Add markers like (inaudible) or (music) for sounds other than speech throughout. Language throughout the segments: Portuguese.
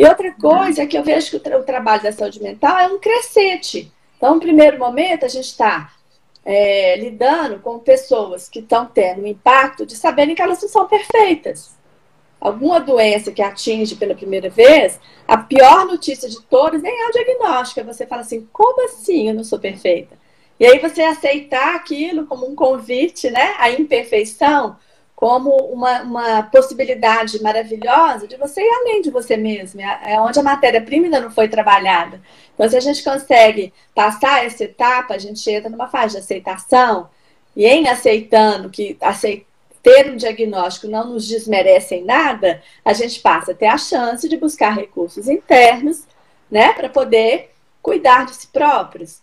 E outra coisa é que eu vejo que o, tra o trabalho da saúde mental é um crescente. Então, no primeiro momento, a gente está é, lidando com pessoas que estão tendo o impacto de saberem que elas não são perfeitas. Alguma doença que atinge pela primeira vez, a pior notícia de todas nem é o diagnóstico. Você fala assim: como assim eu não sou perfeita? E aí você aceitar aquilo como um convite, né? A imperfeição como uma, uma possibilidade maravilhosa de você ir além de você mesmo, é, é onde a matéria-prima ainda não foi trabalhada. Então, se a gente consegue passar essa etapa, a gente entra numa fase de aceitação, e em aceitando que ter um diagnóstico não nos desmerece em nada, a gente passa a ter a chance de buscar recursos internos, né, para poder cuidar de si próprios.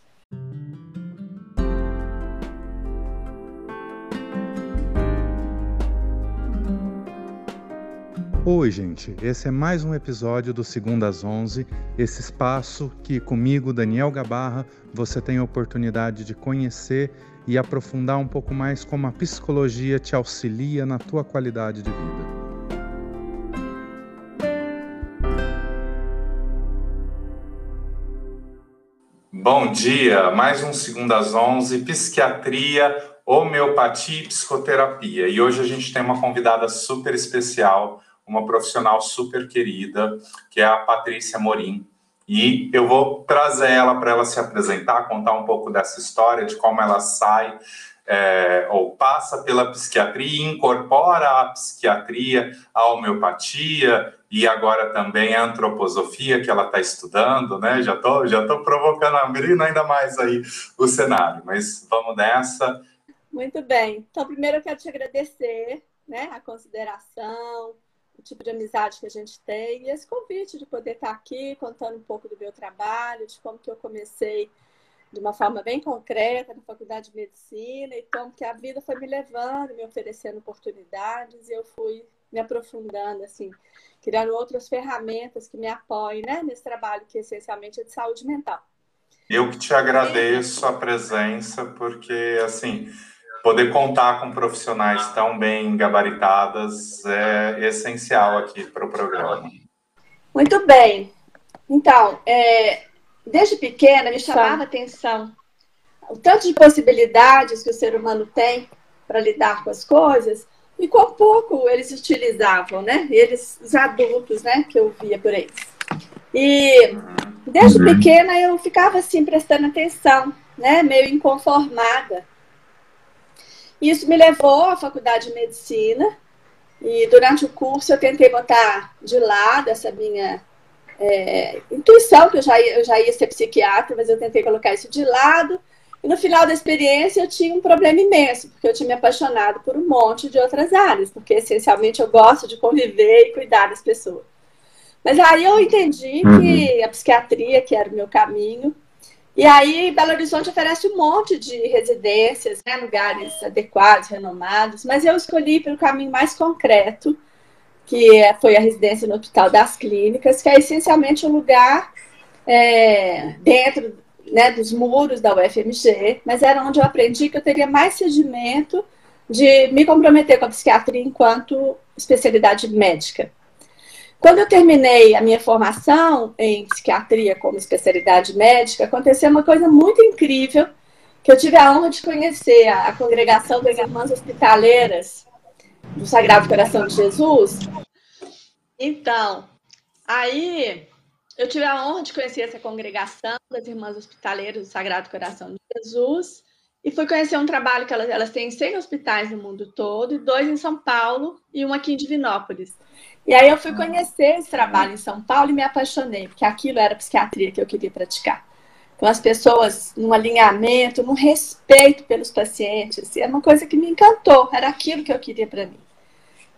Oi, gente. Esse é mais um episódio do Segunda às 11, esse espaço que comigo, Daniel Gabarra, você tem a oportunidade de conhecer e aprofundar um pouco mais como a psicologia te auxilia na tua qualidade de vida. Bom dia, mais um Segunda às 11, psiquiatria, homeopatia e psicoterapia. E hoje a gente tem uma convidada super especial, uma profissional super querida, que é a Patrícia Morim. E eu vou trazer ela para ela se apresentar, contar um pouco dessa história, de como ela sai é, ou passa pela psiquiatria, incorpora a psiquiatria, a homeopatia e agora também a antroposofia que ela está estudando, né? Já tô, já tô provocando, abrindo ainda mais aí o cenário, mas vamos nessa. Muito bem. Então, primeiro eu quero te agradecer, né, a consideração, o tipo de amizade que a gente tem e esse convite de poder estar aqui contando um pouco do meu trabalho, de como que eu comecei de uma forma bem concreta na faculdade de medicina e como que a vida foi me levando, me oferecendo oportunidades e eu fui me aprofundando, assim, criando outras ferramentas que me apoiem né, nesse trabalho que essencialmente é de saúde mental. Eu que te agradeço a presença, porque, assim, poder contar com profissionais tão bem gabaritadas é essencial aqui para o programa. Muito bem. Então, é, desde pequena me chamava a atenção o tanto de possibilidades que o ser humano tem para lidar com as coisas e quão pouco eles utilizavam, né? Eles, os adultos, né? Que eu via por aí. E desde uhum. pequena eu ficava assim prestando atenção, né? Meio inconformada isso me levou à faculdade de medicina e durante o curso eu tentei botar de lado essa minha é, intuição, que eu já, ia, eu já ia ser psiquiatra, mas eu tentei colocar isso de lado. E no final da experiência eu tinha um problema imenso, porque eu tinha me apaixonado por um monte de outras áreas, porque essencialmente eu gosto de conviver e cuidar das pessoas. Mas aí eu entendi uhum. que a psiquiatria, que era o meu caminho, e aí, Belo Horizonte oferece um monte de residências, né, lugares adequados, renomados, mas eu escolhi pelo caminho mais concreto, que é, foi a residência no Hospital das Clínicas, que é essencialmente um lugar é, dentro né, dos muros da UFMG, mas era onde eu aprendi que eu teria mais sedimento de me comprometer com a psiquiatria enquanto especialidade médica. Quando eu terminei a minha formação em psiquiatria como especialidade médica, aconteceu uma coisa muito incrível, que eu tive a honra de conhecer a, congregação das Irmãs Hospitaleiras do Sagrado Coração de Jesus. Então, aí eu tive a honra de conhecer essa congregação das Irmãs Hospitaleiras do Sagrado Coração de Jesus e fui conhecer um trabalho que elas, elas têm 100 hospitais no mundo todo, dois em São Paulo e um aqui em Divinópolis. E aí eu fui conhecer esse trabalho em São Paulo e me apaixonei, porque aquilo era psiquiatria que eu queria praticar. Com as pessoas num alinhamento, num respeito pelos pacientes. E é uma coisa que me encantou, era aquilo que eu queria para mim.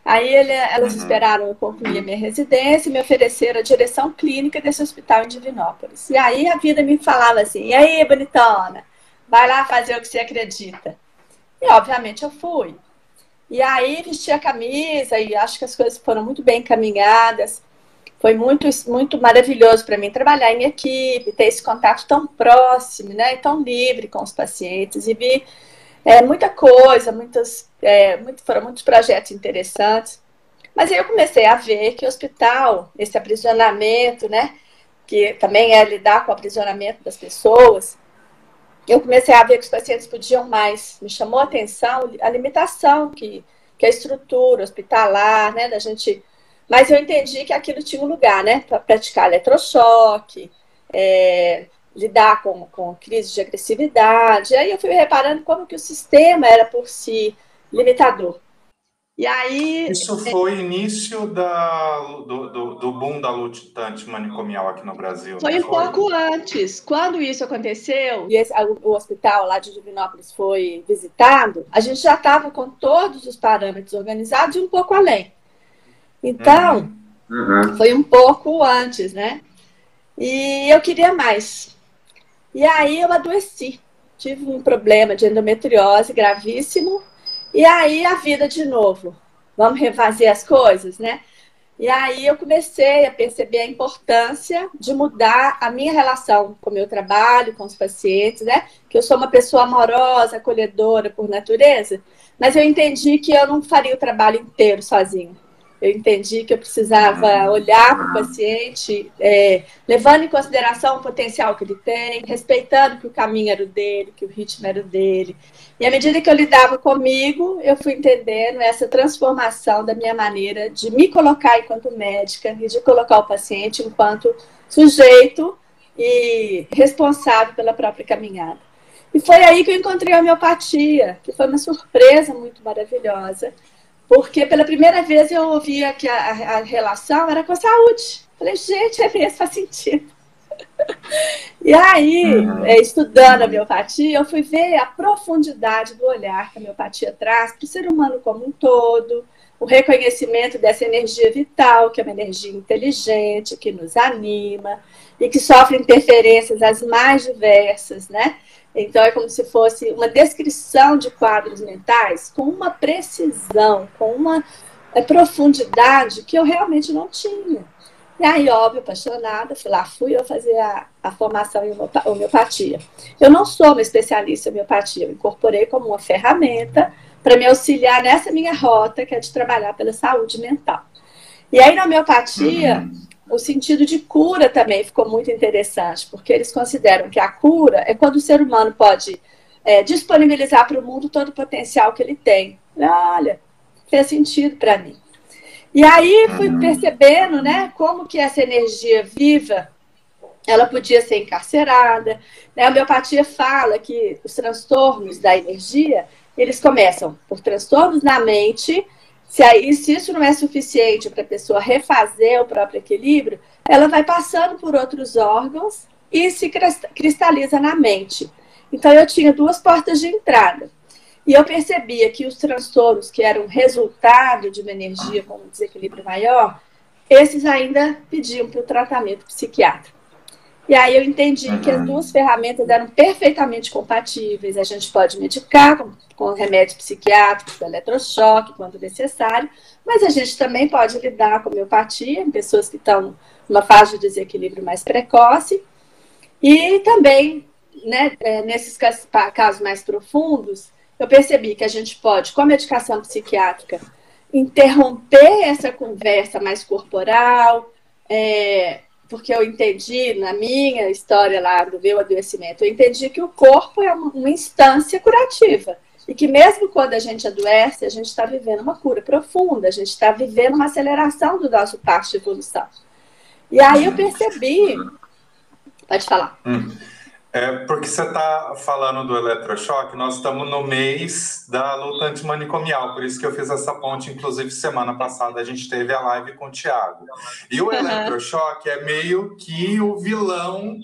Aí ele, elas uhum. esperaram eu concluir a minha residência e me ofereceram a direção clínica desse hospital em Divinópolis. E aí a vida me falava assim: e aí, bonitona, vai lá fazer o que você acredita. E obviamente eu fui. E aí vesti a camisa e acho que as coisas foram muito bem encaminhadas. Foi muito, muito maravilhoso para mim trabalhar em equipe, ter esse contato tão próximo, né, e tão livre com os pacientes e vi é, muita coisa, muitas, é, muito, foram muitos projetos interessantes. Mas aí eu comecei a ver que o hospital, esse aprisionamento, né, que também é lidar com o aprisionamento das pessoas, eu comecei a ver que os pacientes podiam mais. Me chamou a atenção a limitação que, que a estrutura hospitalar, né, da gente. Mas eu entendi que aquilo tinha um lugar, né, para praticar eletrochoque, é, lidar com, com crise de agressividade. Aí eu fui reparando como que o sistema era por si limitador. E aí. Isso foi início da, do, do, do boom da luta antimanicomial aqui no Brasil. Foi um foi? pouco antes. Quando isso aconteceu, e esse, o hospital lá de Divinópolis foi visitado, a gente já estava com todos os parâmetros organizados e um pouco além. Então, uhum. Uhum. foi um pouco antes, né? E eu queria mais. E aí eu adoeci. Tive um problema de endometriose gravíssimo e aí a vida de novo. Vamos refazer as coisas, né? E aí eu comecei a perceber a importância de mudar a minha relação com o meu trabalho, com os pacientes, né? Que eu sou uma pessoa amorosa, acolhedora por natureza, mas eu entendi que eu não faria o trabalho inteiro sozinha. Eu entendi que eu precisava olhar para o paciente, é, levando em consideração o potencial que ele tem, respeitando que o caminho era o dele, que o ritmo era o dele. E à medida que eu lidava comigo, eu fui entendendo essa transformação da minha maneira de me colocar enquanto médica e de colocar o paciente enquanto sujeito e responsável pela própria caminhada. E foi aí que eu encontrei a homeopatia, que foi uma surpresa muito maravilhosa porque pela primeira vez eu ouvia que a, a relação era com a saúde. Falei, gente, é mesmo, faz sentido. (laughs) E aí, uhum. é, estudando a miopatia, eu fui ver a profundidade do olhar que a miopatia traz para o ser humano como um todo, o reconhecimento dessa energia vital, que é uma energia inteligente, que nos anima e que sofre interferências as mais diversas, né? Então, é como se fosse uma descrição de quadros mentais com uma precisão, com uma é, profundidade que eu realmente não tinha. E aí, óbvio, apaixonada, fui lá, fui eu fazer a, a formação em homeopatia. Eu não sou uma especialista em homeopatia, eu incorporei como uma ferramenta para me auxiliar nessa minha rota, que é de trabalhar pela saúde mental. E aí, na homeopatia, uhum o sentido de cura também ficou muito interessante, porque eles consideram que a cura é quando o ser humano pode é, disponibilizar para o mundo todo o potencial que ele tem. Olha, fez sentido para mim. E aí fui uhum. percebendo, né, como que essa energia viva, ela podia ser encarcerada. Né? A homeopatia fala que os transtornos da energia, eles começam por transtornos na mente, se, aí, se isso não é suficiente para a pessoa refazer o próprio equilíbrio, ela vai passando por outros órgãos e se cristaliza na mente. Então, eu tinha duas portas de entrada. E eu percebia que os transtornos que eram resultado de uma energia com um desequilíbrio maior, esses ainda pediam para o tratamento psiquiátrico. E aí eu entendi uhum. que as duas ferramentas eram perfeitamente compatíveis. A gente pode medicar com, com remédios psiquiátricos, eletrochoque, quando necessário, mas a gente também pode lidar com homeopatia em pessoas que estão numa fase de desequilíbrio mais precoce. E também, né, é, nesses casos mais profundos, eu percebi que a gente pode, com a medicação psiquiátrica, interromper essa conversa mais corporal, é, porque eu entendi na minha história lá do meu adoecimento, eu entendi que o corpo é uma, instância curativa. E que mesmo quando a gente adoece, a gente está vivendo uma cura profunda, a gente está vivendo uma aceleração do nosso passo de evolução. E aí eu percebi. Pode falar. Hum. É porque você está falando do eletrochoque, nós estamos no mês da luta antimanicomial, por isso que eu fiz essa ponte, inclusive semana passada a gente teve a live com o Thiago. E o uhum. eletrochoque é meio que o vilão,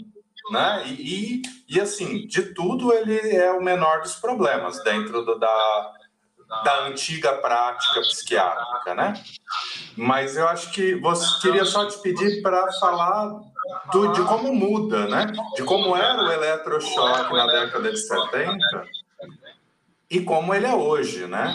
né? E, e, assim, de tudo ele é o menor dos problemas dentro do, da, da antiga prática psiquiátrica, né? Mas eu acho que você queria só te pedir para falar do, de como muda, né? De como era o eletrochoque na década de 70 e como ele é hoje, né?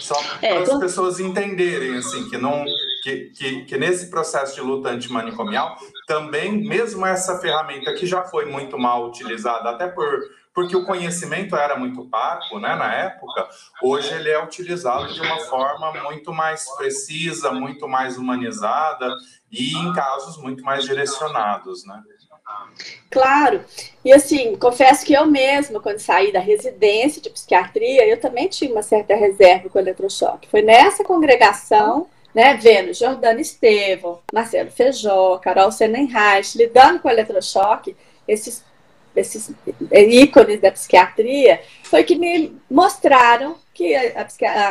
Só é, para as pessoas entenderem, assim, que não que, que, que nesse processo de luta antimanicomial, também, mesmo essa ferramenta que já foi muito mal utilizada, até por porque o conhecimento era muito parco, né, na época, hoje ele é utilizado de uma forma muito mais precisa, muito mais humanizada e em casos muito mais direcionados, né? Claro. E assim, confesso que eu mesma, quando saí da residência de psiquiatria, eu também tinha uma certa reserva com o eletrochoque. Foi nessa congregação, né, vendo Jordana Estevam, Marcelo Feijó, Carol Senenreich, lidando com o eletrochoque, esses esses ícones da psiquiatria, foi que me mostraram que a,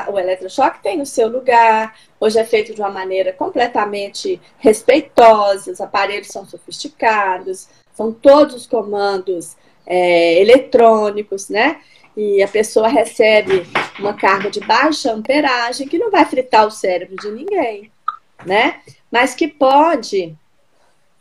a, o eletrochoque tem o seu lugar, hoje é feito de uma maneira completamente respeitosa, os aparelhos são sofisticados, são todos os comandos é, eletrônicos, né? E a pessoa recebe uma carga de baixa amperagem que não vai fritar o cérebro de ninguém, né? Mas que pode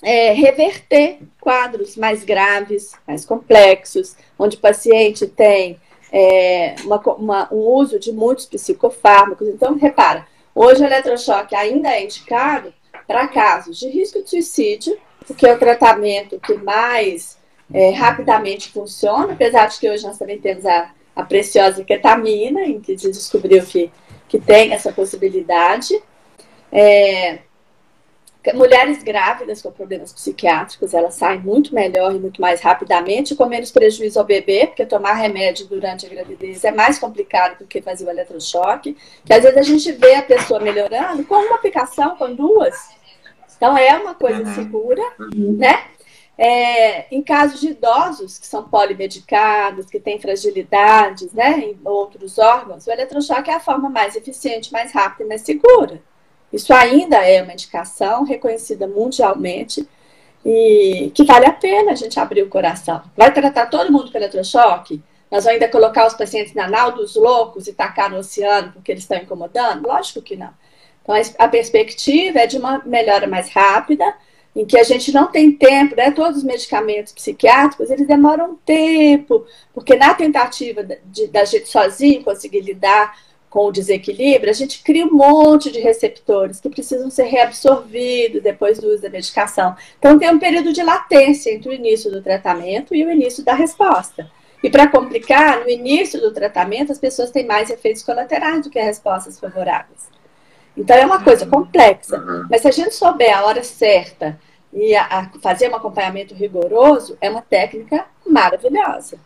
é, reverter quadros mais graves, mais complexos, onde o paciente tem é, uma, uma, um uso de muitos psicofármacos. Então, repara, hoje o eletrochoque ainda é indicado para casos de risco de suicídio, porque é o tratamento que mais é, rapidamente funciona, apesar de que hoje nós também temos a, a preciosa ketamina, em que se descobriu que, que tem essa possibilidade. É, Mulheres grávidas com problemas psiquiátricos, elas saem muito melhor e muito mais rapidamente, com menos prejuízo ao bebê, porque tomar remédio durante a gravidez é mais complicado do que fazer o eletrochoque. Que às vezes a gente vê a pessoa melhorando com uma aplicação, com duas. Então é uma coisa uhum. segura, uhum. né? É, em casos de idosos que são polimedicados, que têm fragilidades né, em outros órgãos, o eletrochoque é a forma mais eficiente, mais rápida e mais segura. Isso ainda é uma indicação reconhecida mundialmente e que vale a pena a gente abrir o coração. Vai tratar todo mundo com eletrochoque? Nós vamos ainda colocar os pacientes na nau dos loucos e tacar no oceano porque eles estão incomodando? Lógico que não. Então, a perspectiva é de uma melhora mais rápida, em que a gente não tem tempo, né? Todos os medicamentos psiquiátricos, eles demoram tempo, porque na tentativa de, da gente sozinho conseguir lidar com o desequilíbrio, a gente cria um monte de receptores que precisam ser reabsorvidos depois do uso da medicação. Então, tem um período de latência entre o início do tratamento e o início da resposta. E para complicar, no início do tratamento, as pessoas têm mais efeitos colaterais do que respostas favoráveis. Então, é uma coisa complexa. Mas se a gente souber a hora certa e a, a fazer um acompanhamento rigoroso, é uma técnica maravilhosa,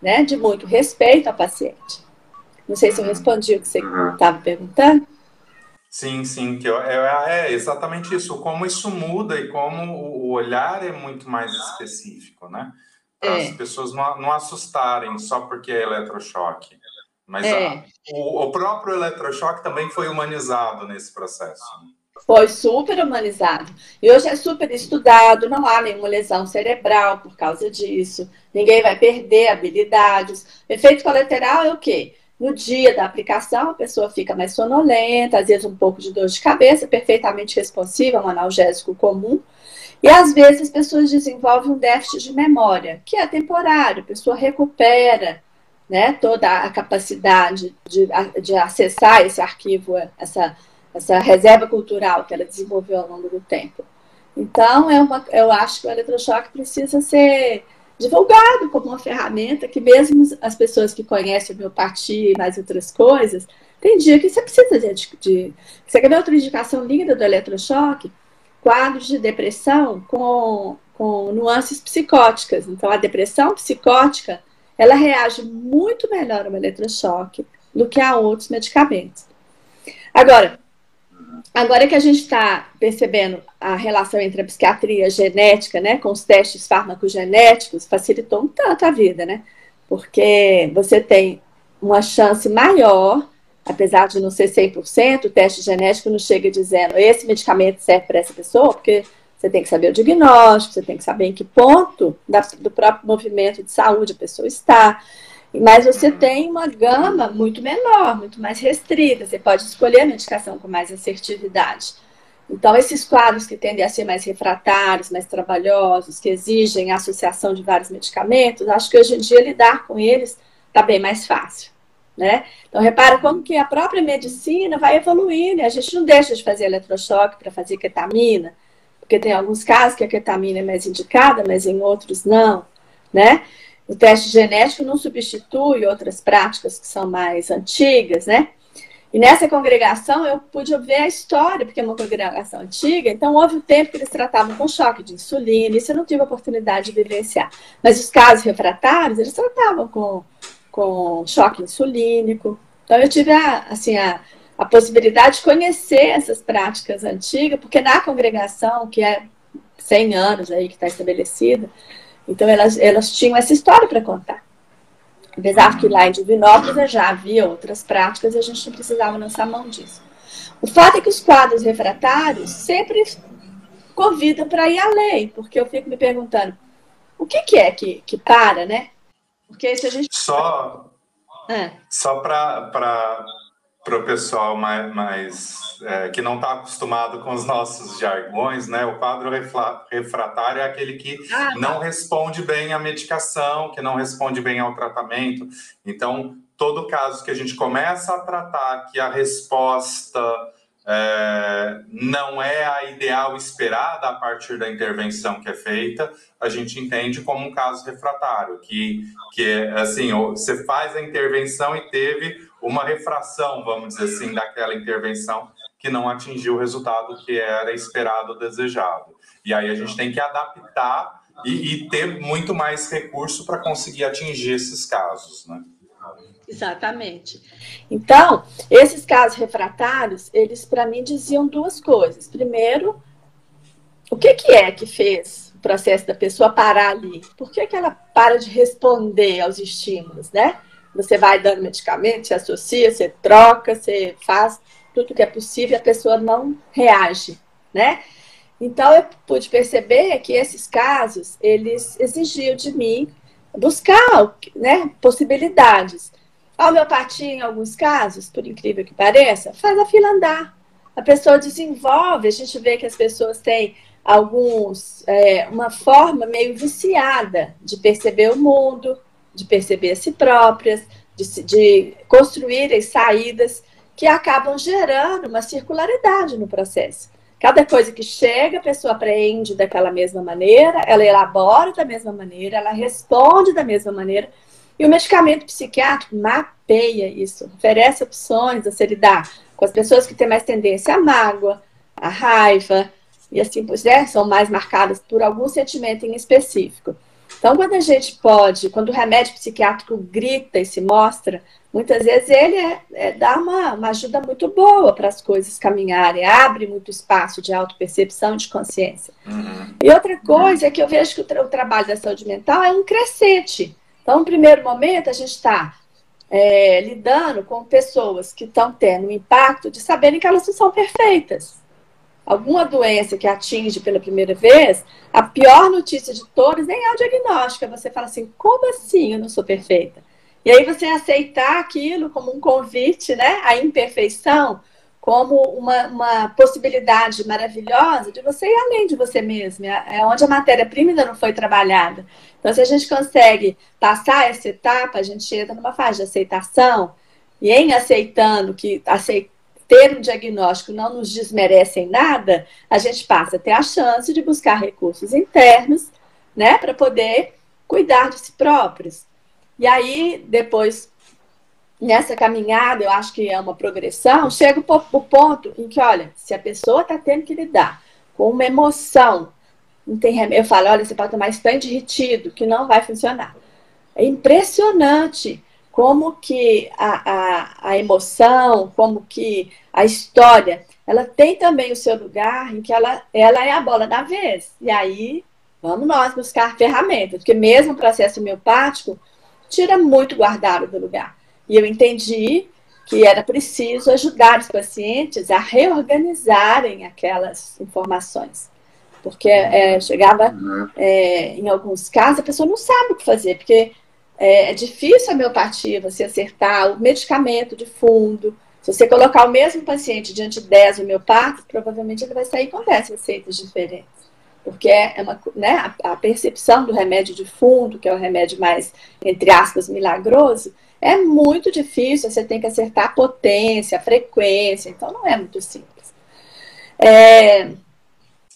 né? De muito respeito ao paciente. Não sei se eu respondi o que você estava perguntando. Sim, sim, que é, é, exatamente isso. Como isso muda e como o olhar é muito mais específico, né? Para é. as pessoas não, não assustarem só porque é eletrochoque. Mas é. a, o, o, próprio eletrochoque também foi humanizado nesse processo. Foi super humanizado. E hoje é super estudado, não há nenhuma lesão cerebral por causa disso. Ninguém vai perder habilidades. Efeito colateral é o quê? No dia da aplicação, a pessoa fica mais sonolenta, às vezes um pouco de dor de cabeça, perfeitamente responsiva, um analgésico comum. E às vezes as pessoas desenvolvem um déficit de memória, que é temporário, a pessoa recupera né, toda a capacidade de, de acessar esse arquivo, essa, essa reserva cultural que ela desenvolveu ao longo do tempo. Então, é uma, eu acho que o eletrochoque precisa ser divulgado como uma ferramenta que mesmo as pessoas que conhecem homeopatia e mais outras coisas, tem dia que você precisa de, de você quer ver outra indicação linda do eletrochoque? Quadros de depressão com, com nuances psicóticas. Então, a depressão psicótica, ela reage muito melhor ao eletrochoque do que a outros medicamentos. Agora, Agora que a gente está percebendo a relação entre a psiquiatria genética, né, com os testes farmacogenéticos, facilitou um tanto a vida, né? Porque você tem uma chance maior, apesar de não ser 100%, o teste genético não chega dizendo esse medicamento serve para essa pessoa, porque você tem que saber o diagnóstico, você tem que saber em que ponto da, do próprio movimento de saúde a pessoa está. Mas você uhum. tem uma gama muito menor, muito mais restrita. Você pode escolher a medicação com mais assertividade. Então, esses quadros que tendem a ser mais refratários, mais trabalhosos, que exigem a associação de vários medicamentos, acho que hoje em dia lidar com eles está bem mais fácil. né? Então, repara como que a própria medicina vai evoluindo. A gente não deixa de fazer eletrochoque para fazer ketamina, porque tem alguns casos que a ketamina é mais indicada, mas em outros não, né? O teste genético não substitui outras práticas que são mais antigas, né? E nessa congregação eu pude ver a história, porque é uma congregação antiga, então houve um tempo que eles tratavam com choque de insulina, isso eu não tive a oportunidade de vivenciar. Mas os casos refratários, eles tratavam com, com choque insulínico. Então eu tive a, assim, a, a possibilidade de conhecer essas práticas antigas, porque na congregação, que é 100 anos aí que está estabelecida, então elas, elas tinham essa história para contar. Apesar que lá em Divinópolis já havia outras práticas e a gente não precisava lançar mão disso. O fato é que os quadros refratários sempre convidam para ir além, porque eu fico me perguntando o que, que é que, que para, né? Porque se a gente. Só, é. só para para o pessoal mais, mais é, que não está acostumado com os nossos jargões, né? O quadro refratário é aquele que ah, tá. não responde bem à medicação, que não responde bem ao tratamento. Então, todo caso que a gente começa a tratar que a resposta é, não é a ideal esperada a partir da intervenção que é feita, a gente entende como um caso refratário, que, que é assim, você faz a intervenção e teve uma refração, vamos dizer assim, daquela intervenção que não atingiu o resultado que era esperado, desejado. E aí a gente tem que adaptar e, e ter muito mais recurso para conseguir atingir esses casos, né? Exatamente. Então, esses casos refratários, eles para mim diziam duas coisas. Primeiro, o que, que é que fez o processo da pessoa parar ali? Por que, que ela para de responder aos estímulos, né? Você vai dando medicamento, se associa, você troca, você faz tudo que é possível, a pessoa não reage, né? Então eu pude perceber que esses casos, eles exigiam de mim buscar né, possibilidades. A homeopatia, em alguns casos, por incrível que pareça, faz a fila andar. A pessoa desenvolve, a gente vê que as pessoas têm alguns, é, uma forma meio viciada de perceber o mundo, de perceber a si próprias, de, de construírem saídas que acabam gerando uma circularidade no processo. Cada coisa que chega, a pessoa aprende daquela mesma maneira, ela elabora da mesma maneira, ela responde da mesma maneira. E o medicamento psiquiátrico mapeia isso, oferece opções a se lidar com as pessoas que têm mais tendência à mágoa, à raiva, e assim, pois é, são mais marcadas por algum sentimento em específico. Então, quando a gente pode, quando o remédio psiquiátrico grita e se mostra, muitas vezes ele é, é, dá uma, uma ajuda muito boa para as coisas caminharem, abre muito espaço de autopercepção e de consciência. Uhum. E outra coisa é que eu vejo que o, tra o, trabalho da saúde mental é um crescente. Então, no primeiro momento, a gente está é, lidando com pessoas que estão tendo o impacto de saberem que elas não são perfeitas alguma doença que atinge pela primeira vez, a pior notícia de todas nem é o diagnóstico. Você fala assim, como assim eu não sou perfeita? E aí você aceitar aquilo como um convite, né? A imperfeição como uma, uma possibilidade maravilhosa de você ir além de você mesmo. É, é onde a matéria-prima ainda não foi trabalhada. Então, se a gente consegue passar essa etapa, a gente entra numa fase de aceitação, e em aceitando que aceit, ter um diagnóstico não nos desmerece em nada, a gente passa a ter a chance de buscar recursos internos, né, para poder cuidar de si próprios. E aí, depois, nessa caminhada, eu acho que é uma progressão, chega o ponto em que, olha, se a pessoa está tendo que lidar com uma emoção, não tem remédio, eu falo, olha, você pode tomar stand retido, que não vai funcionar. É impressionante como que a, a, a emoção, como que a história, ela tem também o seu lugar em que ela, ela é a bola da vez. E aí, vamos nós buscar ferramentas, porque mesmo o processo homeopático tira muito guardado do lugar. E eu entendi que era preciso ajudar os pacientes a reorganizarem aquelas informações. Porque é, chegava, é, em alguns casos, a pessoa não sabe o que fazer, porque é, é difícil a homeopatia você acertar o medicamento de fundo. Se você colocar o mesmo paciente diante de 10 homeopatas, provavelmente ele vai sair com 10 receitas diferentes. Porque é uma, né, a, a percepção do remédio de fundo, que é o remédio mais, entre aspas, milagroso, É muito difícil, você tem que acertar a potência, a frequência, então não é muito simples. É,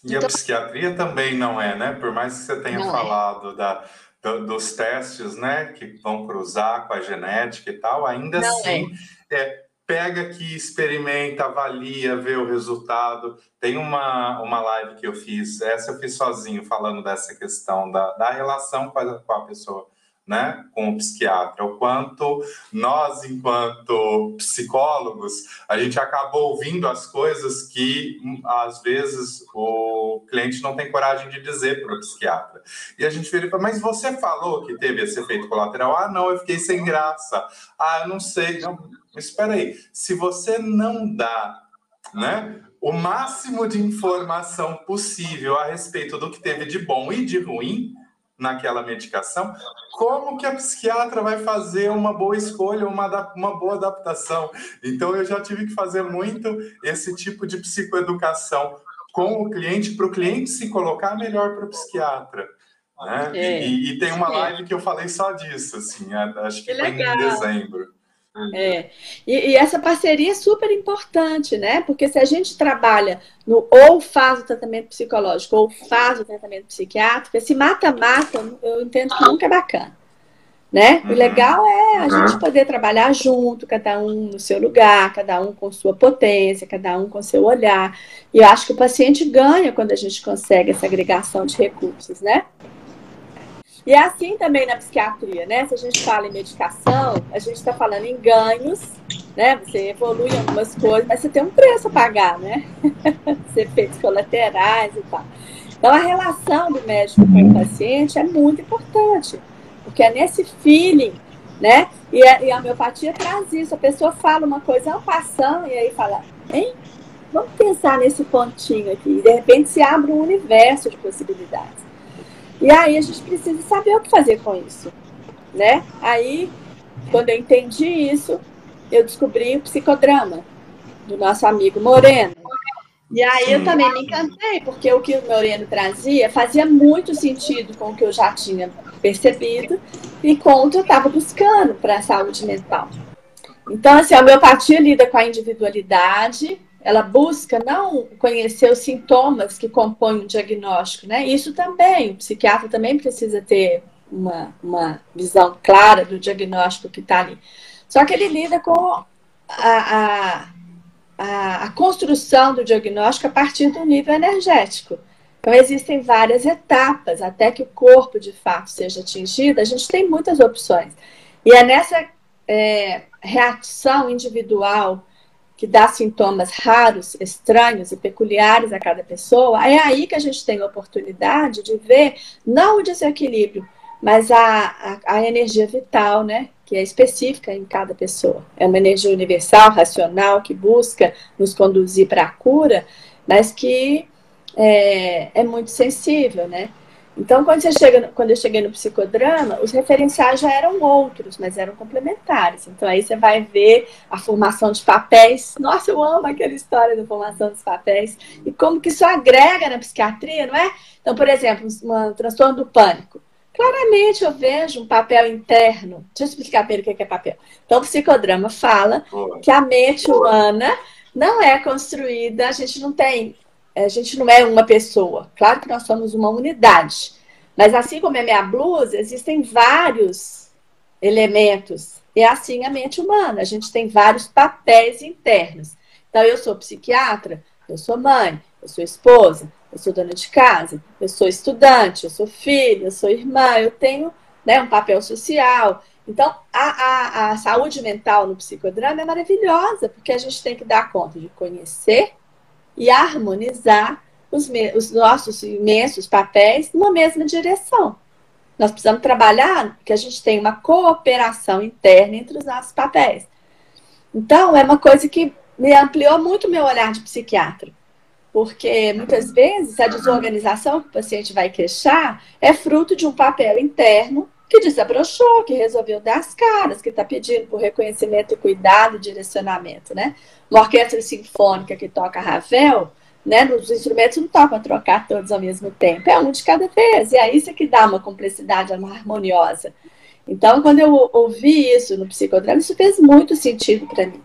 e então... a psiquiatria também não é, né? Por mais que você tenha não é. falado é. da, do, dos testes, né, que vão cruzar com a genética e tal, ainda não assim, é. é pega aqui, experimenta, avalia, vê o resultado. Tem uma, uma live que eu fiz, essa eu fiz sozinho, falando dessa questão da, da relação com a, com a pessoa né, com o psiquiatra, o quanto nós, enquanto psicólogos, a gente acaba ouvindo as coisas que às vezes o cliente não tem coragem de dizer para o psiquiatra. E a gente vira mas você falou que teve esse efeito colateral? Ah, não, eu fiquei sem graça. Ah, eu não sei. Não, espera aí, se você não dá né, o máximo de informação possível a respeito do que teve de bom e de ruim, naquela medicação, como que a psiquiatra vai fazer uma boa escolha, uma, uma boa adaptação? Então, eu já tive que fazer muito esse tipo de psicoeducação com o cliente, para o cliente se colocar melhor para o psiquiatra. Né? É, e, e, tem uma live que eu falei só disso, assim, acho que, que foi legal. em dezembro. É. E, e, essa parceria é super importante, né? Porque se a gente trabalha no ou faz o tratamento psicológico ou faz o tratamento psiquiátrico, esse mata-mata, eu entendo que nunca é bacana. Né? O uhum. legal é a uhum. gente poder trabalhar junto, cada um no seu lugar, cada um com sua potência, cada um com seu olhar. E eu acho que o paciente ganha quando a gente consegue essa agregação de recursos, né? E é assim também na psiquiatria, né? Se a gente fala em medicação, a gente está falando em ganhos, né? Você evolui em algumas coisas, mas você tem um preço a pagar, né? (laughs) efeitos colaterais e tal. Então, a relação do médico com o paciente é muito importante, porque é nesse feeling, né? E a, e a homeopatia traz isso. A pessoa fala uma coisa, passando, e aí fala, hein? Vamos pensar nesse pontinho aqui. E de repente se abre um universo de possibilidades. E aí a gente precisa saber o que fazer com isso, né? Aí, quando eu entendi isso, eu descobri o psicodrama do nosso amigo Moreno. E aí eu também me encantei, porque o que o Moreno trazia fazia muito sentido com o que eu já tinha percebido e com o que eu estava buscando para a saúde mental. Então, assim, a homeopatia lida com a individualidade, ela busca não conhecer os sintomas que compõem o diagnóstico, né? Isso também, o psiquiatra também precisa ter uma, uma visão clara do diagnóstico que está ali. Só que ele lida com a, a, a, a, construção do diagnóstico a partir do nível energético. Então, existem várias etapas até que o corpo, de fato, seja atingido. A gente tem muitas opções. E é nessa é, reação individual que dá sintomas raros, estranhos e peculiares a cada pessoa, é aí que a gente tem a oportunidade de ver não o desequilíbrio, mas a, a, a, energia vital, né? Que é específica em cada pessoa. É uma energia universal, racional, que busca nos conduzir para a cura, mas que é, é muito sensível, né? Então, quando, você chega, quando eu cheguei no psicodrama, os referenciais já eram outros, mas eram complementares. Então, aí você vai ver a formação de papéis. Nossa, eu amo aquela história da formação dos papéis. E como que isso agrega na psiquiatria, não é? Então, por exemplo, um transtorno do pânico. Claramente eu vejo um papel interno. Deixa eu explicar primeiro o que é papel. Então, o psicodrama fala que a mente humana não é construída, a gente não tem a gente não é uma pessoa. Claro que nós somos uma unidade. Mas assim como é minha blusa, existem vários elementos. E é assim a mente humana. A gente tem vários papéis internos. Então, eu sou psiquiatra, eu sou mãe, eu sou esposa, eu sou dona de casa, eu sou estudante, eu sou filha, eu sou irmã, eu tenho né, um papel social. Então, a, a, a saúde mental no psicodrama é maravilhosa, porque a gente tem que dar conta de conhecer e harmonizar os, os nossos imensos papéis numa mesma direção. Nós precisamos trabalhar que a gente tenha uma cooperação interna entre os nossos papéis. Então, é uma coisa que me ampliou muito meu olhar de psiquiatra. Porque muitas vezes a desorganização que o paciente vai queixar é fruto de um papel interno que desabrochou, que resolveu dar as caras, que está pedindo por reconhecimento, cuidado e direcionamento, né? Uma orquestra sinfônica que toca Ravel, né? Os instrumentos não tocam trocar todos ao mesmo tempo, é um de cada vez, e é isso que dá uma complexidade, harmoniosa. Então, quando eu ouvi isso no psicodrama, isso fez muito sentido para mim.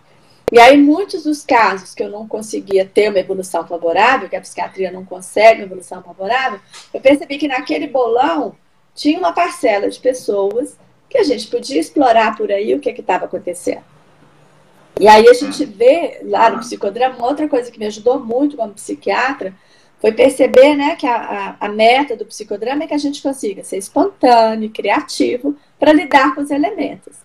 E aí, muitos dos casos que eu não conseguia ter uma evolução favorável, que a psiquiatria não consegue uma evolução favorável, eu percebi que naquele bolão tinha uma parcela de pessoas que a gente podia explorar por aí o que estava acontecendo. E aí a gente vê lá no psicodrama, outra coisa que me ajudou muito como psiquiatra foi perceber né, que a, a, a meta do psicodrama é que a gente consiga ser espontâneo, criativo, para lidar com os elementos.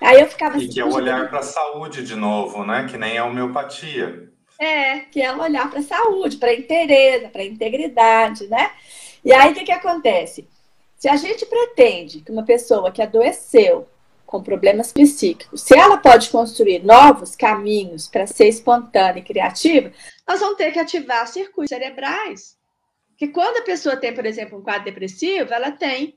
Aí eu ficava assim, E que é o olhar para a saúde de novo, né? Que nem a homeopatia. É, que é um olhar para a saúde, para a inteireza, para a integridade, né? E aí o que, que acontece? Se a gente pretende que uma pessoa que adoeceu com problemas psíquicos, se ela pode construir novos caminhos para ser espontânea e criativa, nós vamos ter que ativar circuitos cerebrais. Que quando a pessoa tem, por exemplo, um quadro depressivo, ela tem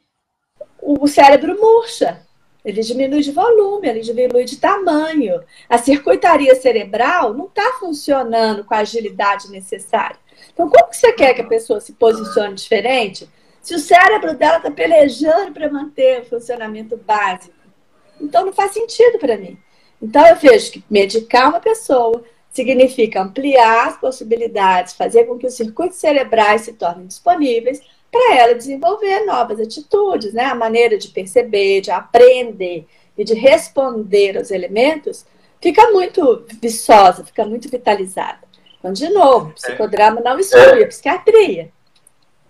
o cérebro murcha. Ele diminui de volume, ele diminui de tamanho. A circuitaria cerebral não está funcionando com a agilidade necessária. Então, como que você quer que a pessoa se posicione diferente se o cérebro dela está pelejando para manter o funcionamento básico? Então, não faz sentido para mim. Então, eu vejo que medicar uma pessoa significa ampliar as possibilidades, fazer com que os circuitos cerebrais se tornem disponíveis para ela desenvolver novas atitudes, né? A maneira de perceber, de aprender e de responder aos elementos fica muito viçosa, fica muito vitalizada. Então, de novo, psicodrama não exclui a psiquiatria.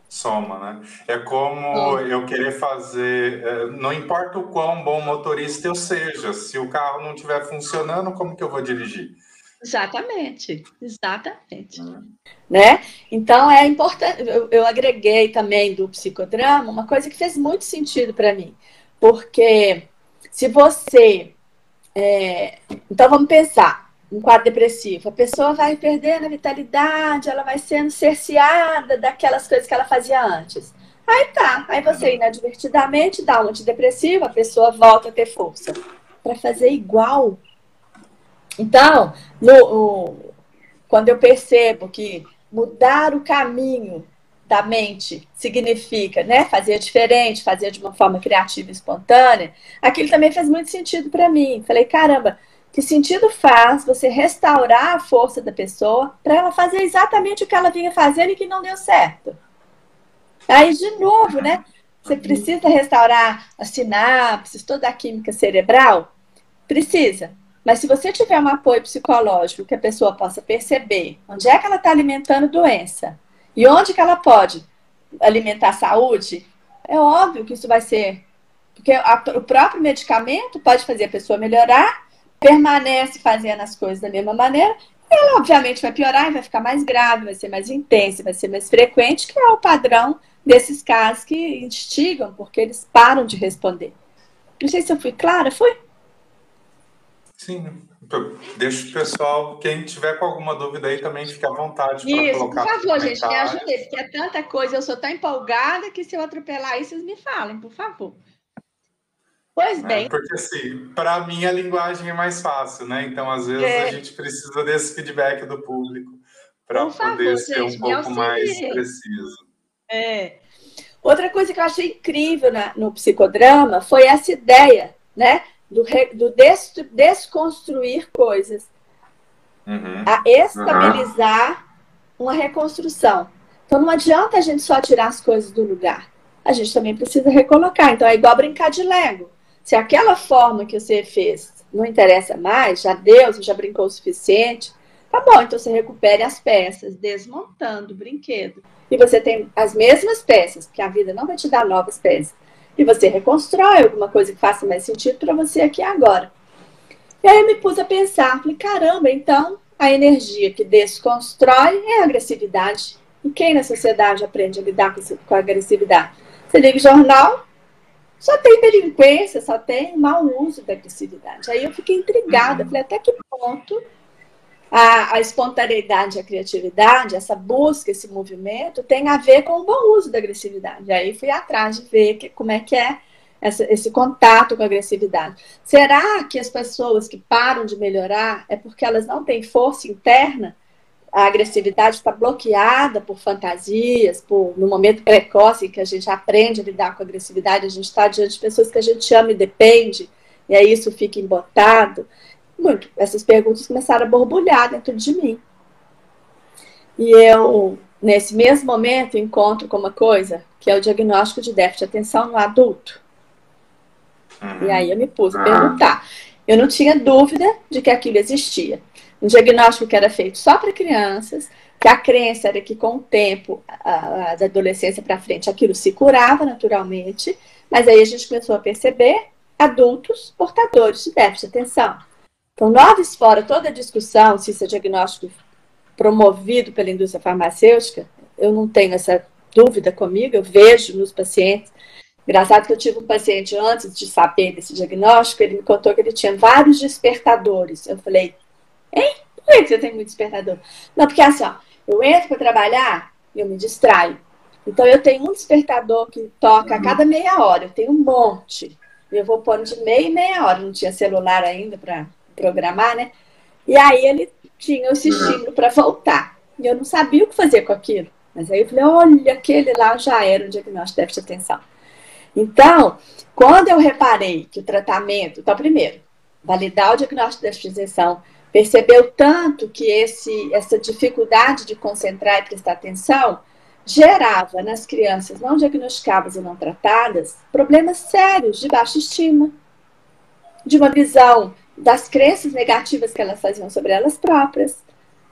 Soma, né? É como eu querer fazer. É, não importa o quão bom motorista eu seja, se o carro não estiver funcionando, como que eu vou dirigir? Exatamente, exatamente. Hum. Né? Então é importante. Eu, eu, agreguei também do psicodrama uma coisa que fez muito sentido para mim, porque se você. É, então vamos pensar, um quadro depressivo, a pessoa vai perdendo a vitalidade, ela vai sendo cerceada daquelas coisas que ela fazia antes. Aí tá, aí você inadvertidamente dá um antidepressivo, a pessoa volta a ter força. Para fazer igual então, no, quando eu percebo que mudar o caminho da mente significa né, fazer diferente, fazer de uma forma criativa e espontânea, aquilo também fez muito sentido para mim. Falei, caramba, que sentido faz você restaurar a força da pessoa para ela fazer exatamente o que ela vinha fazendo e que não deu certo? Aí, de novo, né? Você precisa restaurar as sinapses, toda a química cerebral? Precisa. Mas se você tiver um apoio psicológico que a pessoa possa perceber onde é que ela está alimentando doença e onde que ela pode alimentar saúde, é óbvio que isso vai ser. Porque a, o próprio medicamento pode fazer a pessoa melhorar, permanece fazendo as coisas da mesma maneira, ela obviamente vai piorar e vai ficar mais grave, vai ser mais intensa, vai ser mais frequente, que é o padrão desses casos que instigam, porque eles param de responder. Não sei se eu fui clara, foi? Sim, deixa o pessoal, quem tiver com alguma dúvida aí também fique à vontade para colocar. Por favor, gente, me ajudem, porque é tanta coisa, eu sou tão empolgada que se eu atropelar aí, vocês me falem, por favor. Pois é, bem. É, porque assim, para mim a linguagem é mais fácil, né? Então, às vezes, é. a gente precisa desse feedback do público para poder ser um pouco mais preciso. É. Outra coisa que eu achei incrível na, no psicodrama foi essa ideia, né? do, do des, desconstruir coisas, uhum. a estabilizar uhum. uma reconstrução. Então não adianta a gente só tirar as coisas do lugar. A gente também precisa recolocar. Então é igual brincar de Lego. Se aquela forma que você fez não interessa mais, já deu, você já brincou o suficiente, tá bom, então você recupere as peças, desmontando o brinquedo. E você tem as mesmas peças, porque a vida não vai te dar novas peças e você reconstrói alguma coisa que faça mais sentido para você aqui agora. E aí eu me pus a pensar, falei, caramba, então a energia que desconstrói é a agressividade. E quem na sociedade aprende a lidar com, a agressividade? Você liga o jornal, só tem delinquência, só tem mau uso da agressividade. Aí eu fiquei intrigada, falei, até que ponto a, a espontaneidade, a criatividade, essa busca, esse movimento, tem a ver com o bom uso da agressividade. Aí fui atrás de ver que, como é que é essa, esse contato com a agressividade. Será que as pessoas que param de melhorar é porque elas não têm força interna? A agressividade está bloqueada por fantasias, por no momento precoce em que a gente aprende a lidar com a agressividade, a gente está diante de pessoas que a gente ama e depende, e aí isso fica embotado. Muito. Essas perguntas começaram a borbulhar dentro de mim. E eu, nesse mesmo momento, encontro com uma coisa que é o diagnóstico de déficit de atenção no adulto. Uhum. E aí eu me pus a perguntar. Eu não tinha dúvida de que aquilo existia. Um diagnóstico que era feito só para crianças, que a crença era que com o tempo, a, a, da adolescência para frente, aquilo se curava naturalmente, mas aí a gente começou a perceber adultos portadores de déficit de atenção. Então, nós fora toda a discussão se isso é diagnóstico promovido pela indústria farmacêutica, eu não tenho essa dúvida comigo, eu vejo nos pacientes. Engraçado que eu tive um paciente antes de saber desse diagnóstico, ele me contou que ele tinha vários despertadores. Eu falei, hein? Por que você tem muito despertador? Não, porque assim, ó, eu entro para trabalhar e eu me distraio. Então eu tenho um despertador que toca a cada meia hora, eu tenho um monte. Eu vou pondo de meia e meia hora, não tinha celular ainda para programar, né? E aí ele tinha esse estímulo para voltar. E eu não sabia o que fazer com aquilo. Mas aí eu falei, olha, aquele lá já era o diagnóstico de déficit de atenção. Então, quando eu reparei que o tratamento, então, primeiro, validar o diagnóstico de déficit de atenção, percebeu tanto que esse, essa dificuldade de concentrar e prestar atenção gerava nas crianças não diagnosticadas e não tratadas problemas sérios de baixa estima, de uma visão das crenças negativas que elas faziam sobre elas próprias.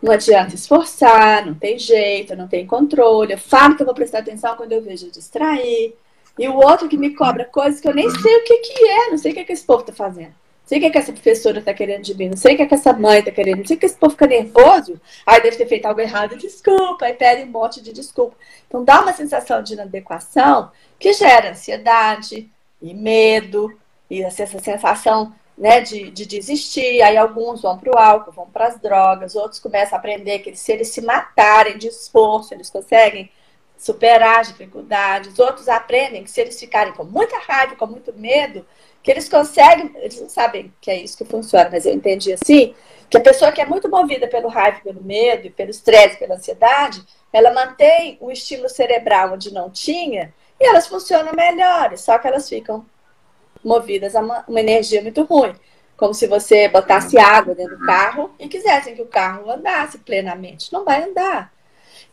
Não adianta esforçar, não tem jeito, não tem controle. Eu falo que eu vou prestar atenção quando eu vejo distrair. E o outro que me cobra coisas que eu nem sei o que, que é, não sei o que, que esse povo está fazendo. Sei o que, que essa professora está querendo de mim, não sei o que, que essa mãe está querendo, não sei o que esse povo fica nervoso. Aí deve ter feito algo errado, desculpa, aí pede um monte de desculpa. Então dá uma sensação de inadequação que gera ansiedade e medo, e essa sensação né, de, de desistir, aí alguns vão para o álcool, vão para as drogas, outros começam a aprender que se eles se matarem de esforço, eles conseguem superar as dificuldades, outros aprendem que se eles ficarem com muita raiva, com muito medo, que eles conseguem, eles não sabem que é isso que funciona, mas eu entendi assim, que a pessoa que é muito movida pelo raiva, pelo medo, pelo estresse, pela ansiedade, ela mantém o estímulo cerebral onde não tinha, e elas funcionam melhores, só que elas ficam movidas a uma, uma energia muito ruim. Como se você botasse água dentro do carro e quisessem que o carro andasse plenamente. Não vai andar.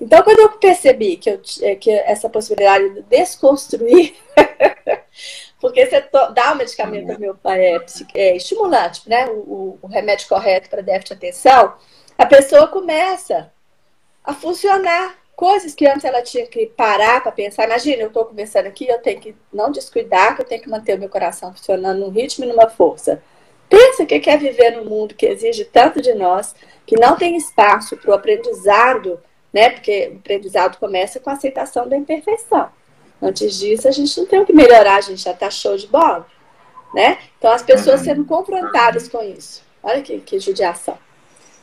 Então, quando eu percebi que, eu, é, que essa possibilidade de desconstruir, (laughs) porque você dá o medicamento meu, é, é, estimulante, né? O, o remédio correto para déficit de atenção, a pessoa começa a funcionar coisas que antes ela tinha que parar para pensar. Imagina, eu estou conversando aqui, eu tenho que não descuidar, que eu tenho que manter o meu coração funcionando num ritmo e numa força. Pensa que quer viver num mundo que exige tanto de nós, que não tem espaço para o aprendizado, né? Porque o aprendizado começa com a aceitação da imperfeição. Antes disso, a gente não tem o que melhorar, a gente já está show de bola, né? Então, as pessoas uhum. sendo confrontadas com isso. Olha que, que judiação.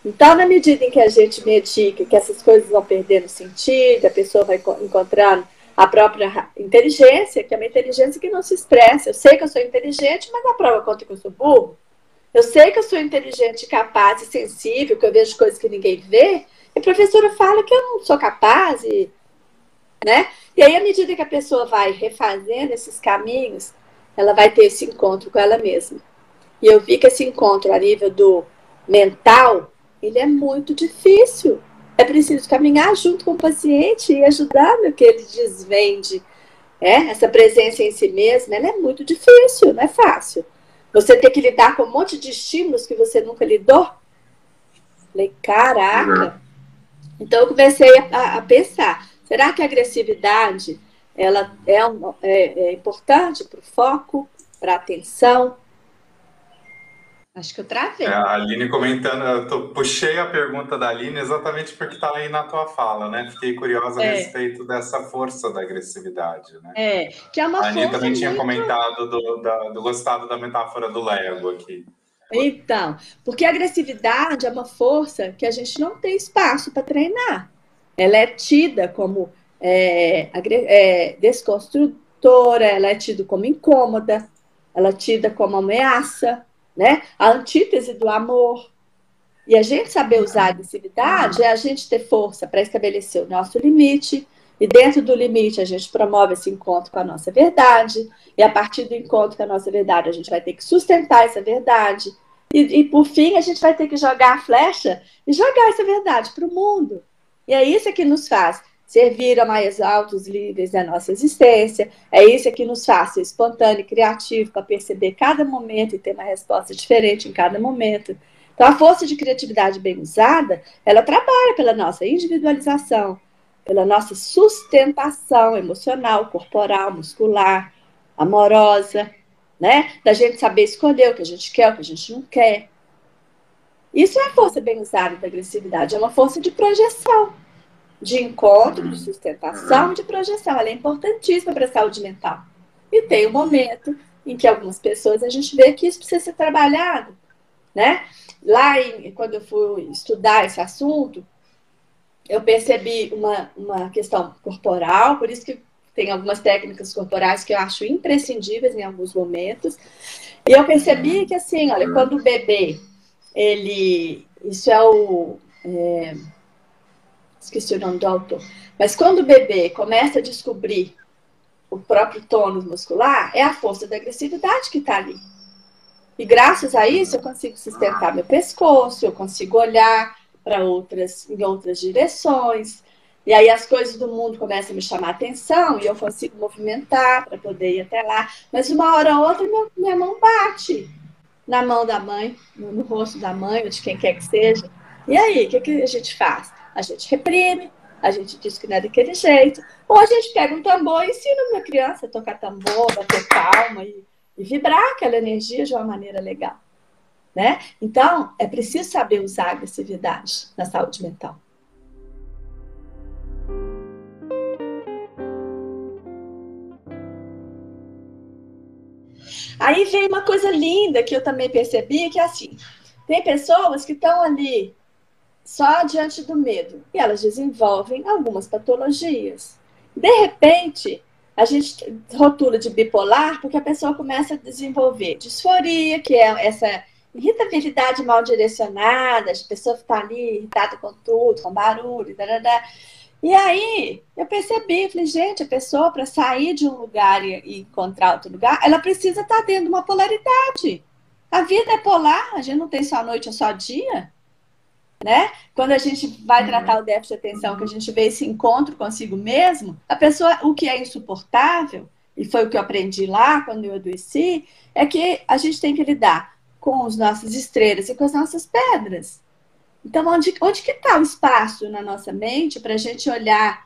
Então, na medida em que a gente medica que essas coisas vão perdendo sentido, a pessoa vai encontrando a própria inteligência, que é uma inteligência que não se expressa. Eu sei que eu sou inteligente, mas a prova conta que eu sou burro. Eu sei que eu sou inteligente, capaz e sensível, que eu vejo coisas que ninguém vê, e a professora fala que eu não sou capaz, e, né? E aí, à medida que a pessoa vai refazendo esses caminhos, ela vai ter esse encontro com ela mesma. E eu vi que esse encontro a nível do mental ele é muito difícil. É preciso caminhar junto com o paciente e ajudar no que ele desvende. É, essa presença em si mesma ela é muito difícil, não é fácil. Você ter que lidar com um monte de estímulos que você nunca lidou. Falei, caraca. Uhum. Então eu comecei a, a, pensar, será que a agressividade ela é, um, é, é importante para o foco, para a atenção, Acho que eu travei. É, a Aline comentando, eu tô, puxei a pergunta da Aline exatamente porque está aí na tua fala, né? Fiquei curiosa é. a respeito dessa força da agressividade, né? É, que é uma A Aline também tinha comentado do, da, do gostado da metáfora do Lego aqui. Então, porque a agressividade é uma força que a gente não tem espaço para treinar. Ela é tida como é, é, desconstrutora, ela é tida como incômoda, ela é tida como ameaça, né? A antítese do amor. E a gente saber usar a agressividade é a gente ter força para estabelecer o nosso limite, e dentro do limite, a gente promove esse encontro com a nossa verdade. E a partir do encontro com a nossa verdade, a gente vai ter que sustentar essa verdade. E, e por fim, a gente vai ter que jogar a flecha e jogar essa verdade para o mundo. E é isso que nos faz servir a mais altos níveis da nossa existência. É isso que nos faz ser espontâneo e criativo para perceber cada momento e ter uma resposta diferente em cada momento. Então, a força de criatividade bem usada, ela trabalha pela nossa individualização, pela nossa sustentação emocional, corporal, muscular, amorosa, né? Da gente saber escolher o que a gente quer, o que a gente não quer. Isso é a força bem usada da agressividade, é uma força de projeção, de encontro, de sustentação, de projeção. Ela é importantíssima para a saúde mental. E tem um momento em que algumas pessoas a gente vê que isso precisa ser trabalhado, né? Lá, em, quando eu fui estudar esse assunto, eu percebi uma, uma questão corporal, por isso que tem algumas técnicas corporais que eu acho imprescindíveis em alguns momentos. E eu percebi que, assim, olha, quando o bebê, ele. Isso é o. É, esqueci o nome do autor. Mas quando o bebê começa a descobrir o próprio tônus muscular, é a força da agressividade que está ali. E graças a isso eu consigo sustentar meu pescoço, eu consigo olhar, para outras em outras direções. E aí as coisas do mundo começam a me chamar a atenção e eu consigo movimentar para poder ir até lá. Mas uma hora ou outra minha, minha mão bate na mão da mãe, no, no, rosto da mãe ou de quem quer que seja. E aí, o que, que a gente faz? A gente reprime, a gente diz que não é daquele jeito, ou a gente pega um tambor e ensina uma criança a tocar tambor, bater palma e, e vibrar aquela energia de uma maneira legal. Né? Então, é preciso saber usar a agressividade na saúde mental. Aí vem uma coisa linda que eu também percebi, que é assim, tem pessoas que estão ali só diante do medo e elas desenvolvem algumas patologias. De repente, a gente rotula de bipolar porque a pessoa começa a desenvolver disforia, que é essa irritabilidade mal direcionada, a pessoa está ali irritada com tudo, com barulho, dadada. E aí eu percebi, falei, gente, a pessoa para sair de um lugar e, encontrar outro lugar, ela precisa estar tá dentro de uma polaridade. A vida é polar, a gente não tem só noite ou só dia. Né? Quando a gente vai uhum. tratar o déficit de atenção, que a gente vê esse encontro consigo mesmo, a pessoa, o que é insuportável, e foi o que eu aprendi lá quando eu adoeci, é que a gente tem que lidar com as nossas estrelas e com as nossas pedras. Então, onde, onde que está o espaço na nossa mente para a gente olhar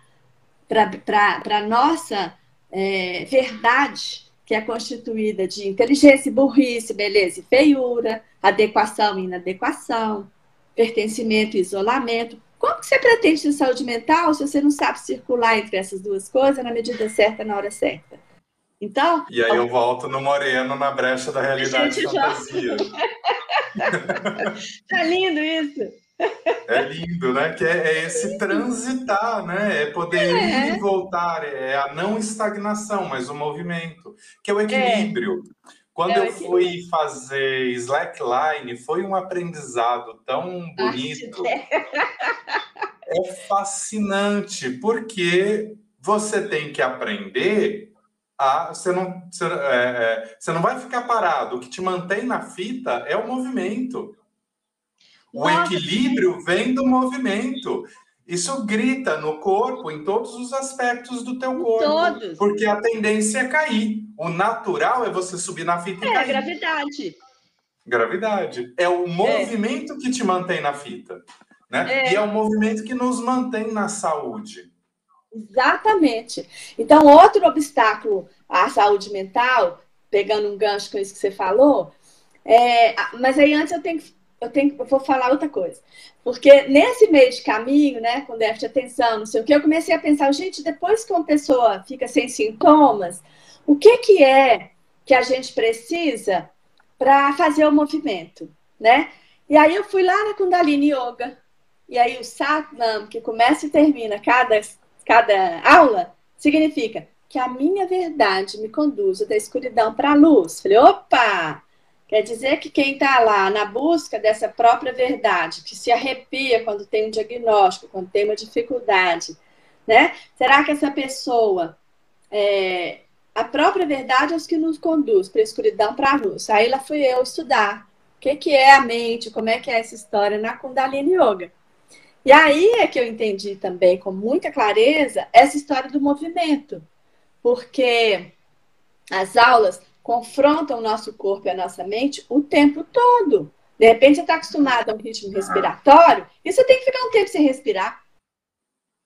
para a nossa é, verdade, que é constituída de inteligência burrice, beleza e feiura, adequação e inadequação, pertencimento e isolamento. Como que você pretende ter saúde mental se você não sabe circular entre essas duas coisas na medida certa, na hora certa? Então. E aí eu volto no Moreno na brecha da realidade fantasia. (laughs) tá lindo isso. É lindo, né? Que é, é esse transitar, né? É poder é. ir e voltar, é a não estagnação, mas o movimento, que é o equilíbrio. É. Quando é eu fui fazer slackline, foi um aprendizado tão bonito. É fascinante, porque você tem que aprender a, você, não, você, é, é, você não vai ficar parado. O que te mantém na fita é o movimento. O Nossa, equilíbrio sim. vem do movimento. Isso grita no corpo, em todos os aspectos do teu corpo. Todos. Porque a tendência é cair. O natural é você subir na fita e é, cair. É, gravidade. Gravidade. É o é. movimento é. que te mantém na fita. Né? É. E é o movimento que nos mantém na saúde. Exatamente. Então, outro obstáculo à saúde mental, pegando um gancho com isso que você falou, é, mas aí antes eu tenho eu tenho eu vou falar outra coisa. Porque nesse meio de caminho, né, com déficit de atenção, não sei o que, eu comecei a pensar, gente, depois que uma pessoa fica sem sintomas, o que que é que a gente precisa para fazer o movimento, né? E aí eu fui lá na Kundalini Yoga, e aí o Satnam, que começa e termina cada cada aula, significa que a minha verdade me conduza da escuridão para a luz. Falei, opa! Quer dizer que quem está lá na busca dessa própria verdade, que se arrepia quando tem um diagnóstico, quando tem uma dificuldade, né? Será que essa pessoa, é, a própria verdade é os que nos conduz para a escuridão, para a luz? Aí lá fui eu estudar o que, que é a mente, como é que é essa história na Kundalini Yoga. E aí é que eu entendi também com muita clareza essa história do movimento, porque as aulas confrontam o nosso corpo e a nossa mente o tempo todo. De repente você está acostumado a um ritmo respiratório e você tem que ficar um tempo sem respirar.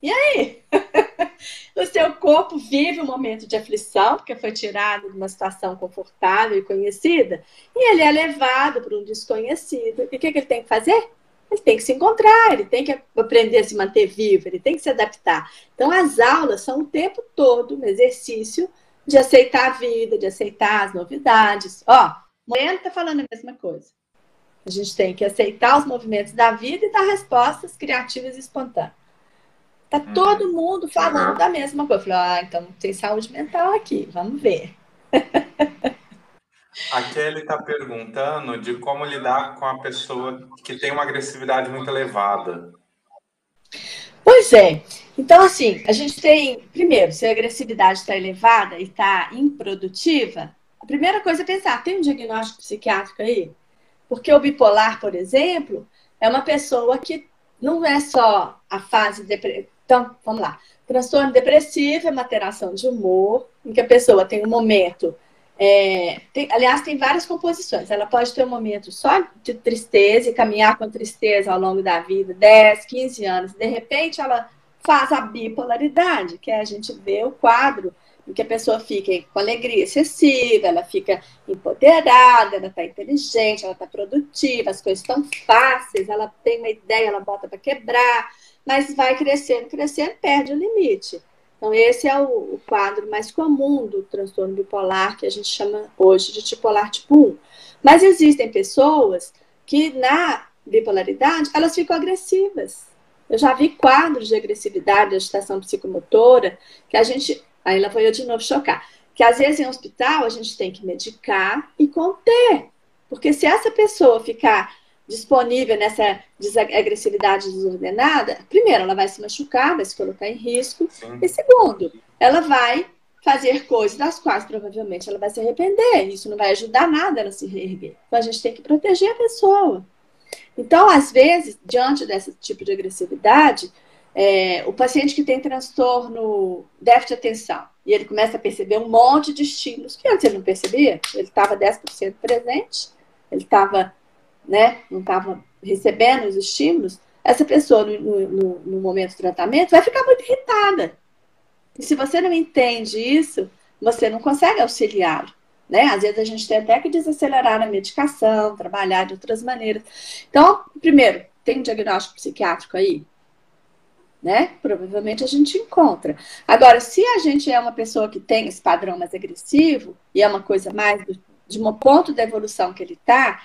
E aí? (laughs) o seu corpo vive um momento de aflição, porque foi tirado de uma situação confortável e conhecida, e ele é levado para um desconhecido. E o que, que ele tem que fazer? Ele tem que se encontrar, ele tem que aprender a se manter vivo, ele tem que se adaptar. Então, as aulas são o tempo todo um exercício de aceitar a vida, de aceitar as novidades. Ó, o Moreno está falando a mesma coisa. A gente tem que aceitar os movimentos da vida e dar respostas criativas e espontâneas. Tá uhum. todo mundo falando uhum. da mesma coisa. Eu falei, ah, então tem saúde mental aqui, vamos ver. A Kelly está perguntando de como lidar com a pessoa que tem uma agressividade muito elevada. Pois é. Então, assim, a gente tem, primeiro, se a agressividade está elevada e está improdutiva, a primeira coisa é pensar, tem um diagnóstico psiquiátrico aí? Porque o bipolar, por exemplo, é uma pessoa que não é só a fase depressiva. Então, vamos lá. Transtorno depressivo é uma alteração de humor, em que a pessoa tem um momento é, tem, aliás, tem várias composições. Ela pode ter um momento só de tristeza e caminhar com tristeza ao longo da vida, 10, 15 anos. De repente, ela faz a bipolaridade, que é a gente vê o quadro em que a pessoa fica com alegria excessiva, ela fica empoderada, ela está inteligente, ela está produtiva, as coisas estão fáceis, ela tem uma ideia, ela bota para quebrar, mas vai crescendo, crescendo, perde o limite. Então, esse é o, o, quadro mais comum do transtorno bipolar, que a gente chama hoje de bipolar tipo 1. Mas existem pessoas que, na bipolaridade, elas ficam agressivas. Eu já vi quadros de agressividade, de agitação psicomotora, que a gente. Aí lá foi eu de novo chocar. Que às vezes em hospital a gente tem que medicar e conter. Porque se essa pessoa ficar disponível nessa agressividade desordenada, primeiro, ela vai se machucar, vai se colocar em risco, Sim. e segundo, ela vai fazer coisas das quais provavelmente ela vai se arrepender. Isso não vai ajudar nada ela se reerguer. Então a gente tem que proteger a pessoa. Então, às vezes, diante desse tipo de agressividade, é, o paciente que tem transtorno déficit de atenção e ele começa a perceber um monte de estímulos que antes ele não percebia, ele estava 10% presente, ele estava né, não estava recebendo os estímulos, essa pessoa, no, no, no, momento do tratamento, vai ficar muito irritada. E se você não entende isso, você não consegue auxiliá-lo. Né? Às vezes a gente tem até que desacelerar a medicação, trabalhar de outras maneiras. Então, primeiro, tem um diagnóstico psiquiátrico aí? Né? Provavelmente a gente encontra. Agora, se a gente é uma pessoa que tem esse padrão mais agressivo, e é uma coisa mais de um ponto da evolução que ele está,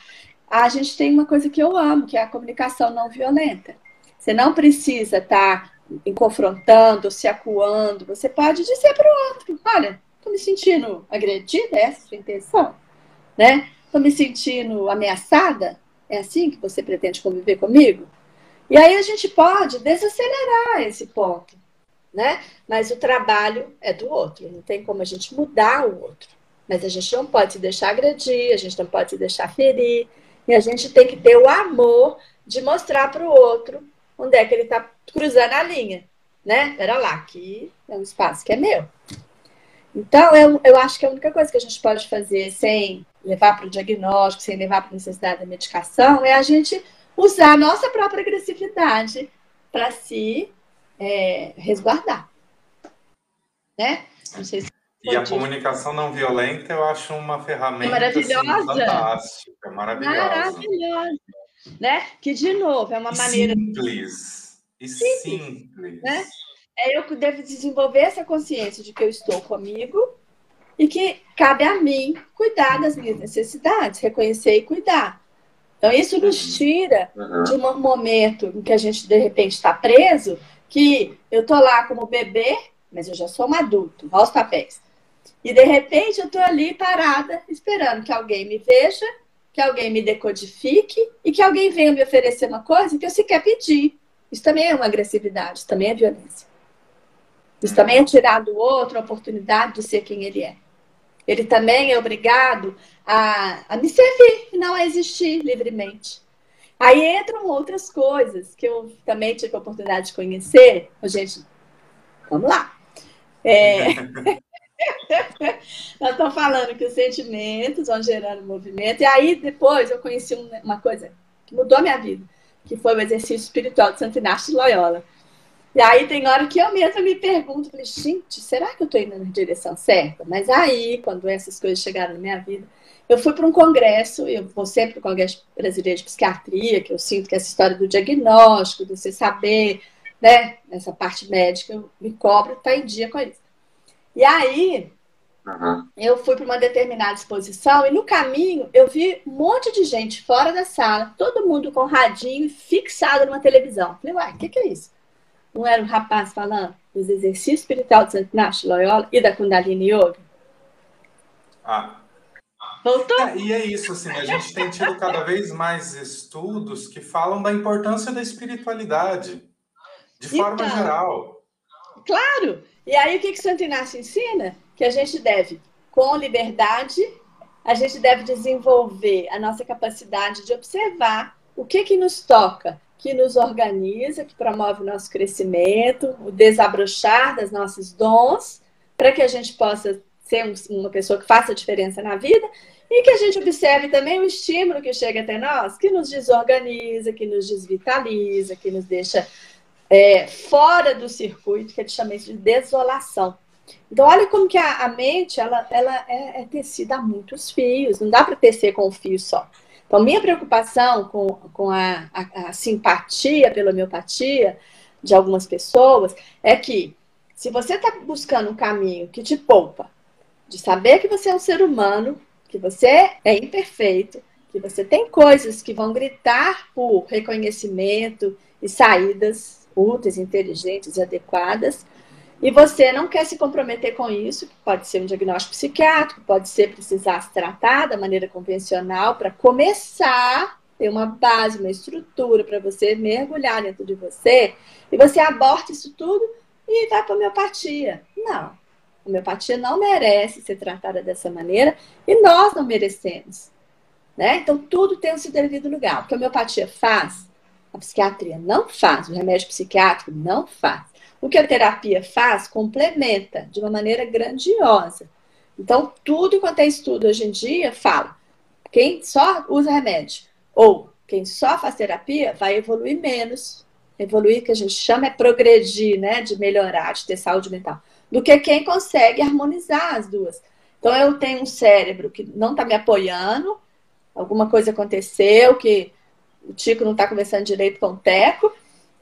a gente tem uma coisa que eu amo, que é a comunicação não violenta. Você não precisa estar tá confrontando, se acuando. Você pode dizer para o outro: olha, estou me sentindo agredida, essa é a sua intenção? Né? Estou me sentindo ameaçada? É assim que você pretende conviver comigo? E aí a gente pode desacelerar esse ponto, né? Mas o trabalho é do outro, não tem como a gente mudar o outro. Mas a gente não pode se deixar agredir, a gente não pode se deixar ferir, e a gente tem que ter o amor de mostrar para o outro onde é que ele está cruzando a linha. Né? Pera lá, aqui é um espaço que é meu. Então, eu, eu acho que a única coisa que a gente pode fazer sem levar para o diagnóstico, sem levar para a necessidade da medicação, é a gente usar a nossa própria agressividade para se é, resguardar. Né? Não sei se e a comunicação não violenta eu acho uma ferramenta maravilhosa. Assim, fantástica, maravilhosa. Maravilhosa. Né? Que, de novo, é uma e maneira. Simples. E simples. simples. Né? É eu que devo desenvolver essa consciência de que eu estou comigo e que cabe a mim cuidar das minhas necessidades, reconhecer e cuidar. Então, isso nos uhum. tira uhum. de um momento em que a gente, de repente, está preso, que eu estou lá como bebê, mas eu já sou um adulto, olha os papéis. E de repente eu estou ali parada, esperando que alguém me veja que alguém me decodifique e que alguém venha me oferecer uma coisa que eu sequer pedir. Isso também é uma agressividade, isso também é violência. Isso também é tirar do outro a oportunidade de ser quem ele é. Ele também é obrigado a, a me servir e não a existir livremente. Aí entram outras coisas que eu também tive a oportunidade de conhecer. Gente, vamos lá. É... (laughs) Nós estamos falando que os sentimentos vão gerando movimento. E aí, depois, eu conheci uma coisa que mudou a minha vida, que foi o exercício espiritual de Santo Inácio de Loyola. E aí tem hora que eu mesma me pergunto, falei, gente, será que eu estou indo na direção certa? Mas aí, quando essas coisas chegaram na minha vida, eu fui para um congresso, eu vou sempre para o Congresso Brasileiro de Psiquiatria, que eu sinto que essa história do diagnóstico, de você saber, né, essa parte médica, eu me cobro, está em dia com isso. E aí, uhum. eu fui para uma determinada exposição e no caminho eu vi um monte de gente fora da sala, todo mundo com radinho fixado numa televisão. Falei, uai, o que, que é isso? Não era um rapaz falando dos exercícios espirituais de Santo Inácio Loyola e da Kundalini Yoga? Ah. Voltou? É, e é isso, assim, a gente tem tido cada vez mais estudos que falam da importância da espiritualidade, de forma então, geral. Claro! E aí o que, que Santo Inácio ensina? Que a gente deve, com liberdade, a gente deve desenvolver a nossa capacidade de observar o que, que nos toca, que nos organiza, que promove o nosso crescimento, o desabrochar das nossos dons, para que a gente possa ser uma pessoa que faça diferença na vida e que a gente observe também o estímulo que chega até nós, que nos desorganiza, que nos desvitaliza, que nos deixa é, fora do circuito, que a gente chama isso de desolação. Então, olha como que a, a mente ela, ela é, é, tecida a muitos fios, não dá para tecer com um fio só. Então, minha preocupação com, com a, a, a simpatia pela homeopatia de algumas pessoas é que, se você está buscando um caminho que te poupa, de saber que você é um ser humano, que você é imperfeito, que você tem coisas que vão gritar por reconhecimento e saídas úteis, inteligentes e adequadas, e você não quer se comprometer com isso, pode ser um diagnóstico psiquiátrico, pode ser precisar se tratar da maneira convencional para começar ter uma base, uma estrutura para você mergulhar dentro de você, e você aborta isso tudo e vai para a homeopatia. Não. A homeopatia não merece ser tratada dessa maneira e nós não merecemos. Né? Então, tudo tem o seu devido lugar. O que a homeopatia faz, a psiquiatria não faz, o remédio psiquiátrico não faz. O que a terapia faz, complementa de uma maneira grandiosa. Então, tudo quanto é estudo hoje em dia fala: quem só usa remédio ou quem só faz terapia vai evoluir menos. Evoluir, que a gente chama, é progredir, né? De melhorar, de ter saúde mental. Do que quem consegue harmonizar as duas. Então, eu tenho um cérebro que não está me apoiando, alguma coisa aconteceu, que o Tico não está conversando direito com o Teco,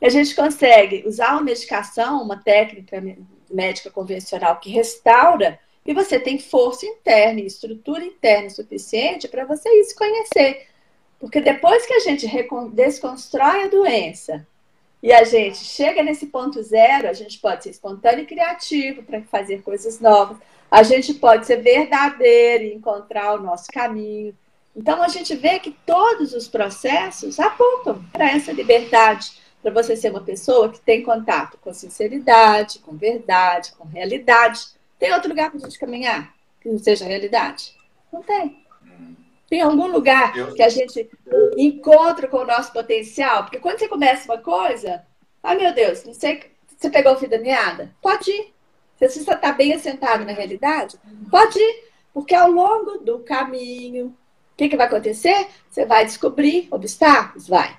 a gente consegue usar uma medicação, uma técnica médica convencional que restaura, e você tem força interna e estrutura interna suficiente para você ir se conhecer. Porque depois que a gente desconstrói a doença e a gente chega nesse ponto zero, a gente pode ser espontâneo e criativo para fazer coisas novas, a gente pode ser verdadeiro e encontrar o nosso caminho. Então a gente vê que todos os processos apontam para essa liberdade para você ser uma pessoa que tem contato com sinceridade, com verdade, com realidade. Tem outro lugar para a gente caminhar que não seja realidade? Não tem. Tem algum lugar que a gente encontra com o nosso potencial? Porque quando você começa uma coisa, ah, meu Deus, não sei, você pegou o fio da meada? Pode ir. Se você está bem assentado na realidade, pode ir. Porque ao longo do caminho, o que, que vai acontecer? Você vai descobrir obstáculos? Vai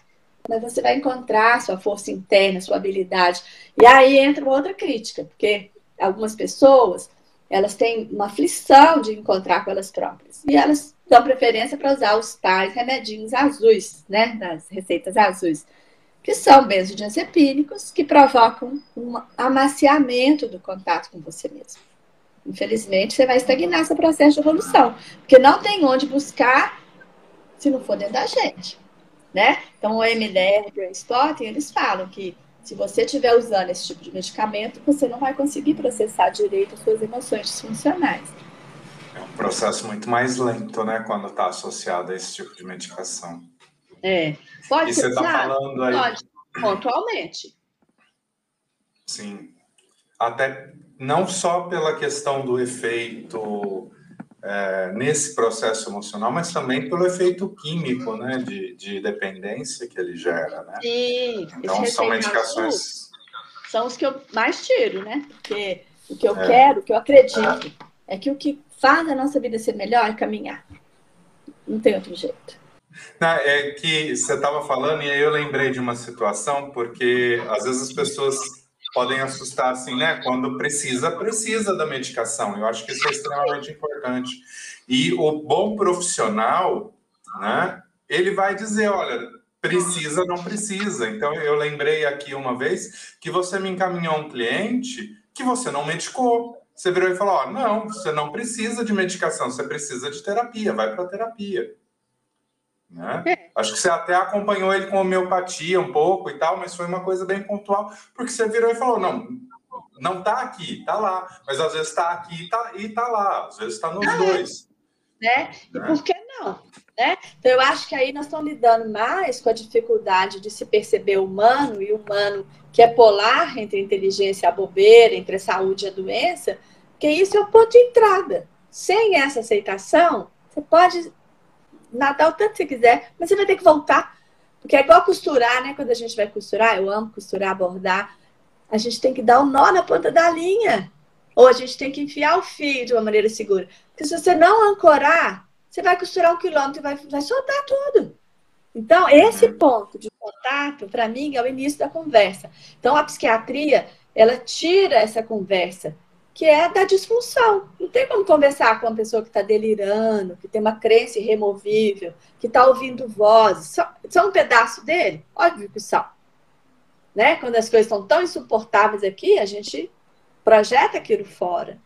mas você vai encontrar sua força interna, sua habilidade. E aí entra uma outra crítica, porque algumas pessoas elas têm uma aflição de encontrar com elas próprias. E elas dão preferência para usar os tais remedinhos azuis, né? Das receitas azuis, que são benzodiazepínicos que provocam um amaciamento do contato com você mesmo. Infelizmente, você vai estagnar esse processo de evolução, porque não tem onde buscar se não for dentro da gente né? Então, o MDR, o Brain Spotting, eles falam que se você estiver usando esse tipo de medicamento, você não vai conseguir processar direito as suas emoções disfuncionais. É um processo muito mais lento, né, quando está associado a esse tipo de medicação. É. Pode e ser, você está falando aí. Pode, pontualmente. Sim. Até não só pela questão do efeito é, nesse processo emocional, mas também pelo efeito químico, né, de, de dependência que ele gera, né? Sim. Então são medicações. São os que eu mais tiro, né? Porque o que eu é. quero, o que eu acredito, é que o que faz a nossa vida ser melhor é caminhar. Não tem outro jeito. Não, é que você estava falando, e aí eu lembrei de uma situação, porque às vezes as pessoas podem assustar assim, né? Quando precisa, precisa da medicação. Eu acho que isso é extremamente importante. E o bom profissional, né? Ele vai dizer, olha, precisa, não precisa. Então eu lembrei aqui uma vez que você me encaminhou um cliente que você não medicou. Você virou e falou: oh, não, você não precisa de medicação, você precisa de terapia, vai para terapia. Né? É. Acho que você até acompanhou ele com homeopatia um pouco e tal, mas foi uma coisa bem pontual, porque você virou e falou: não, não está aqui, está lá, mas às vezes está aqui tá, e está lá, às vezes está nos ah, dois. Né? E né? por que não? Né? Então, eu acho que aí nós estamos lidando mais com a dificuldade de se perceber humano e humano que é polar entre a inteligência e a bobeira, entre a saúde e a doença, porque isso é o ponto de entrada. Sem essa aceitação, você pode nadar o tanto que você quiser, mas você vai ter que voltar. Porque é igual costurar, né? Quando a gente vai costurar, eu amo costurar, bordar. A gente tem que dar o um nó na ponta da linha. Ou a gente tem que enfiar o fio de uma maneira segura. Porque se você não ancorar, você vai costurar um quilômetro e vai, vai soltar tudo. Então, esse uhum. ponto de contato, para mim, é o início da conversa. Então, a psiquiatria, ela tira essa conversa que é da disfunção. Não tem como conversar com uma pessoa que está delirando, que tem uma crença irremovível, que está ouvindo vozes. São, são um pedaço dele? Óbvio que são. Né? Quando as coisas estão tão insuportáveis aqui, a gente projeta aquilo fora.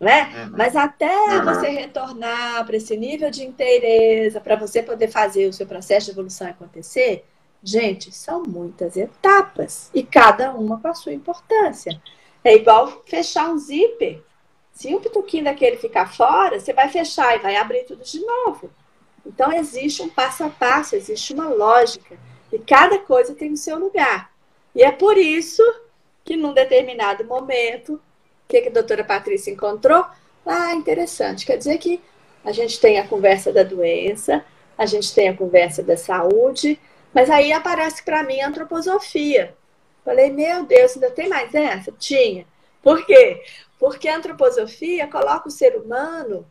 Né? Uhum. Mas até uhum. você retornar para esse nível de inteireza, para você poder fazer o seu processo de evolução acontecer, gente, são muitas etapas e cada uma com a sua importância. É igual fechar um zíper. Se um pituquinho daquele ficar fora, você vai fechar e vai abrir tudo de novo. Então, existe um passo a passo, existe uma lógica. E cada coisa tem o seu lugar. E é por isso que, num determinado momento, o que, que a doutora Patrícia encontrou? Ah, interessante. Quer dizer que a gente tem a conversa da doença, a gente tem a conversa da saúde, mas aí aparece para mim a antroposofia. Falei, meu Deus, ainda tem mais essa? Tinha. Por quê? Porque a antroposofia coloca o ser humano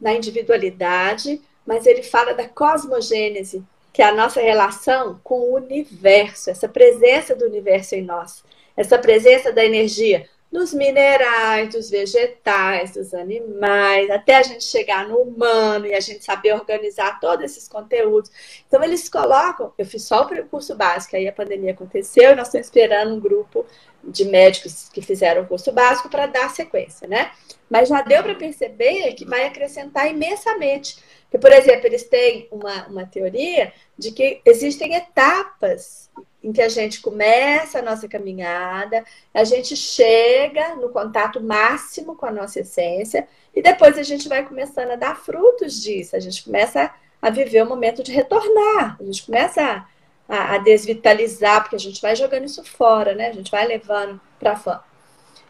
na individualidade, mas ele fala da cosmogênese, que é a nossa relação com o universo, essa presença do universo em nós, essa presença da energia dos minerais, dos vegetais, dos animais, até a gente chegar no humano e a gente saber organizar todos esses conteúdos. Então, eles colocam. Eu fiz só o curso básico, aí a pandemia aconteceu e nós estamos esperando um grupo de médicos que fizeram o curso básico para dar sequência, né? Mas já deu para perceber que vai acrescentar imensamente. Porque, por exemplo, eles têm uma, uma teoria de que existem etapas em que a gente começa a nossa caminhada, a gente chega no contato máximo com a nossa essência e depois a gente vai começando a dar frutos disso, a gente começa a viver o momento de retornar, a gente começa a, a desvitalizar, porque a gente vai jogando isso fora, né? A gente vai levando para fora.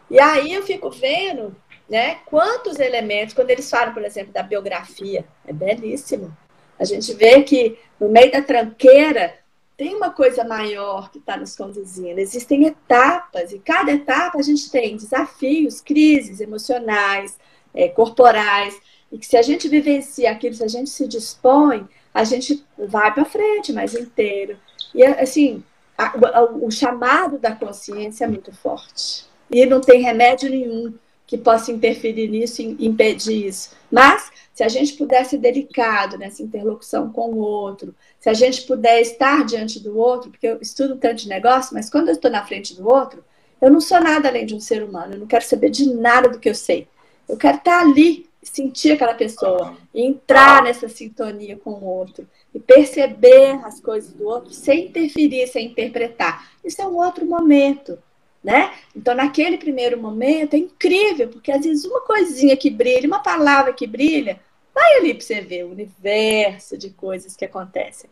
E aí eu fico vendo, né, quantos elementos, quando eles falam, por exemplo, da biografia, é belíssimo. A gente vê que no meio da tranqueira tem uma coisa maior que está nos conduzindo. Existem etapas, e cada etapa a gente tem desafios, crises emocionais, é, corporais, e que se a gente vivencia aquilo, se a gente se dispõe, a gente vai para frente mais inteiro. E assim, a, o chamado da consciência é muito forte. E não tem remédio nenhum que possa interferir nisso e impedir isso. Mas, se a gente puder ser delicado nessa interlocução com o outro, se a gente puder estar diante do outro, porque eu estudo tanto de negócio, mas quando eu estou na frente do outro, eu não sou nada além de um ser humano, eu não quero saber de nada do que eu sei. Eu quero estar ali, sentir aquela pessoa, entrar nessa sintonia com o outro e perceber as coisas do outro sem interferir, sem interpretar. Isso é um outro momento. Né? Então, naquele primeiro momento, é incrível, porque às vezes uma coisinha que brilha, uma palavra que brilha, vai ali para você ver o universo de coisas que acontecem.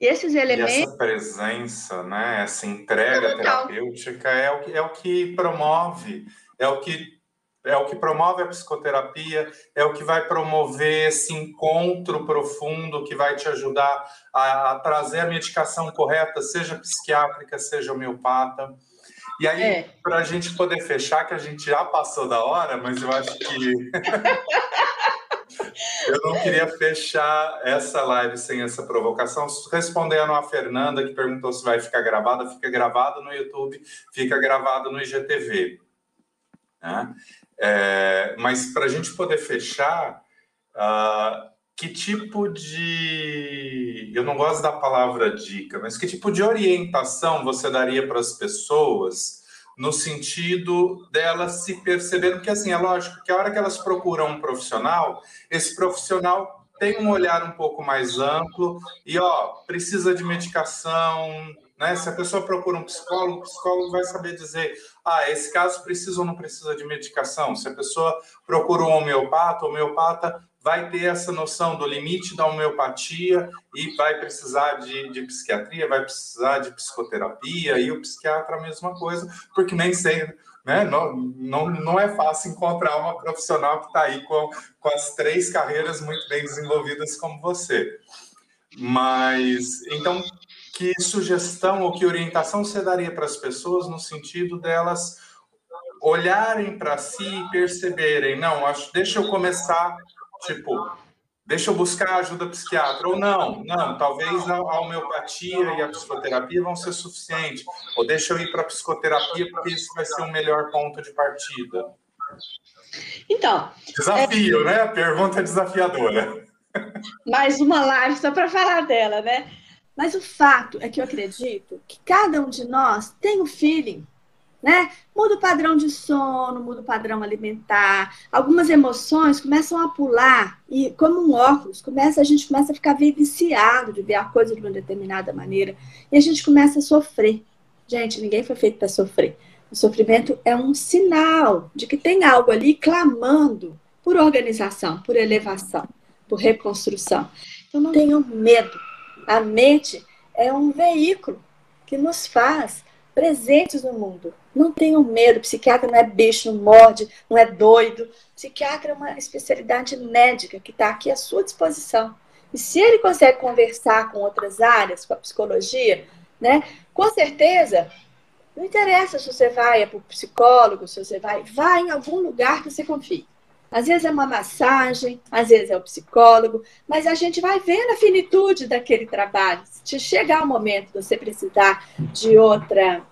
E esses elementos. E essa presença, né? essa entrega é terapêutica é o, que, é o que promove, é o que é o que promove a psicoterapia, é o que vai promover esse encontro profundo que vai te ajudar a, a trazer a medicação correta, seja psiquiátrica, seja homeopata. E aí, é. para a gente poder fechar, que a gente já passou da hora, mas eu acho que. (laughs) eu não queria fechar essa live sem essa provocação. Respondendo a Fernanda, que perguntou se vai ficar gravada, fica gravado no YouTube, fica gravado no IGTV. Né? É, mas para a gente poder fechar, uh, que tipo de. Eu não gosto da palavra dica, mas que tipo de orientação você daria para as pessoas no sentido delas se perceberem? Porque, assim, é lógico que a hora que elas procuram um profissional, esse profissional tem um olhar um pouco mais amplo e, ó, precisa de medicação, né? Se a pessoa procura um psicólogo, o psicólogo vai saber dizer: ah, esse caso precisa ou não precisa de medicação. Se a pessoa procura um homeopata, o homeopata vai ter essa noção do limite da homeopatia e vai precisar de, de psiquiatria, vai precisar de psicoterapia, e o psiquiatra a mesma coisa, porque nem sempre. Né? Não, não, não é fácil encontrar uma profissional que está aí com, com as três carreiras muito bem desenvolvidas como você. Mas, então, que sugestão ou que orientação você daria para as pessoas no sentido delas olharem para si e perceberem, não, acho, deixa eu começar, tipo, deixa eu buscar ajuda psiquiatra, ou não, não, talvez a, homeopatia e a psicoterapia vão ser suficientes, ou deixa eu ir para a psicoterapia porque isso vai ser o melhor ponto de partida. Então. Desafio, é... né? Pergunta desafiadora. Mais uma live só para falar dela, né? Mas o fato é que eu acredito que cada um de nós tem o um feeling, né? Muda o padrão de sono, muda o padrão alimentar. Algumas emoções começam a pular e, como um óculos, começa a gente começa a ficar viciado de ver a coisa de uma determinada maneira e a gente começa a sofrer. Gente, ninguém foi feito para sofrer. O sofrimento é um sinal de que tem algo ali clamando por organização, por elevação, por reconstrução. Então não tenham medo a mente é um veículo que nos faz presentes no mundo. Não tenham medo, psiquiatra não é bicho, não morde, não é doido. Psiquiatra é uma especialidade médica que está aqui à sua disposição. E se ele consegue conversar com outras áreas, com a psicologia, né, com certeza, não interessa se você vai para o psicólogo, se você vai, vai em algum lugar que você confie. Às vezes é uma massagem, às vezes é o psicólogo, mas a gente vai vendo a finitude daquele trabalho. Se chegar o momento de você precisar de outra,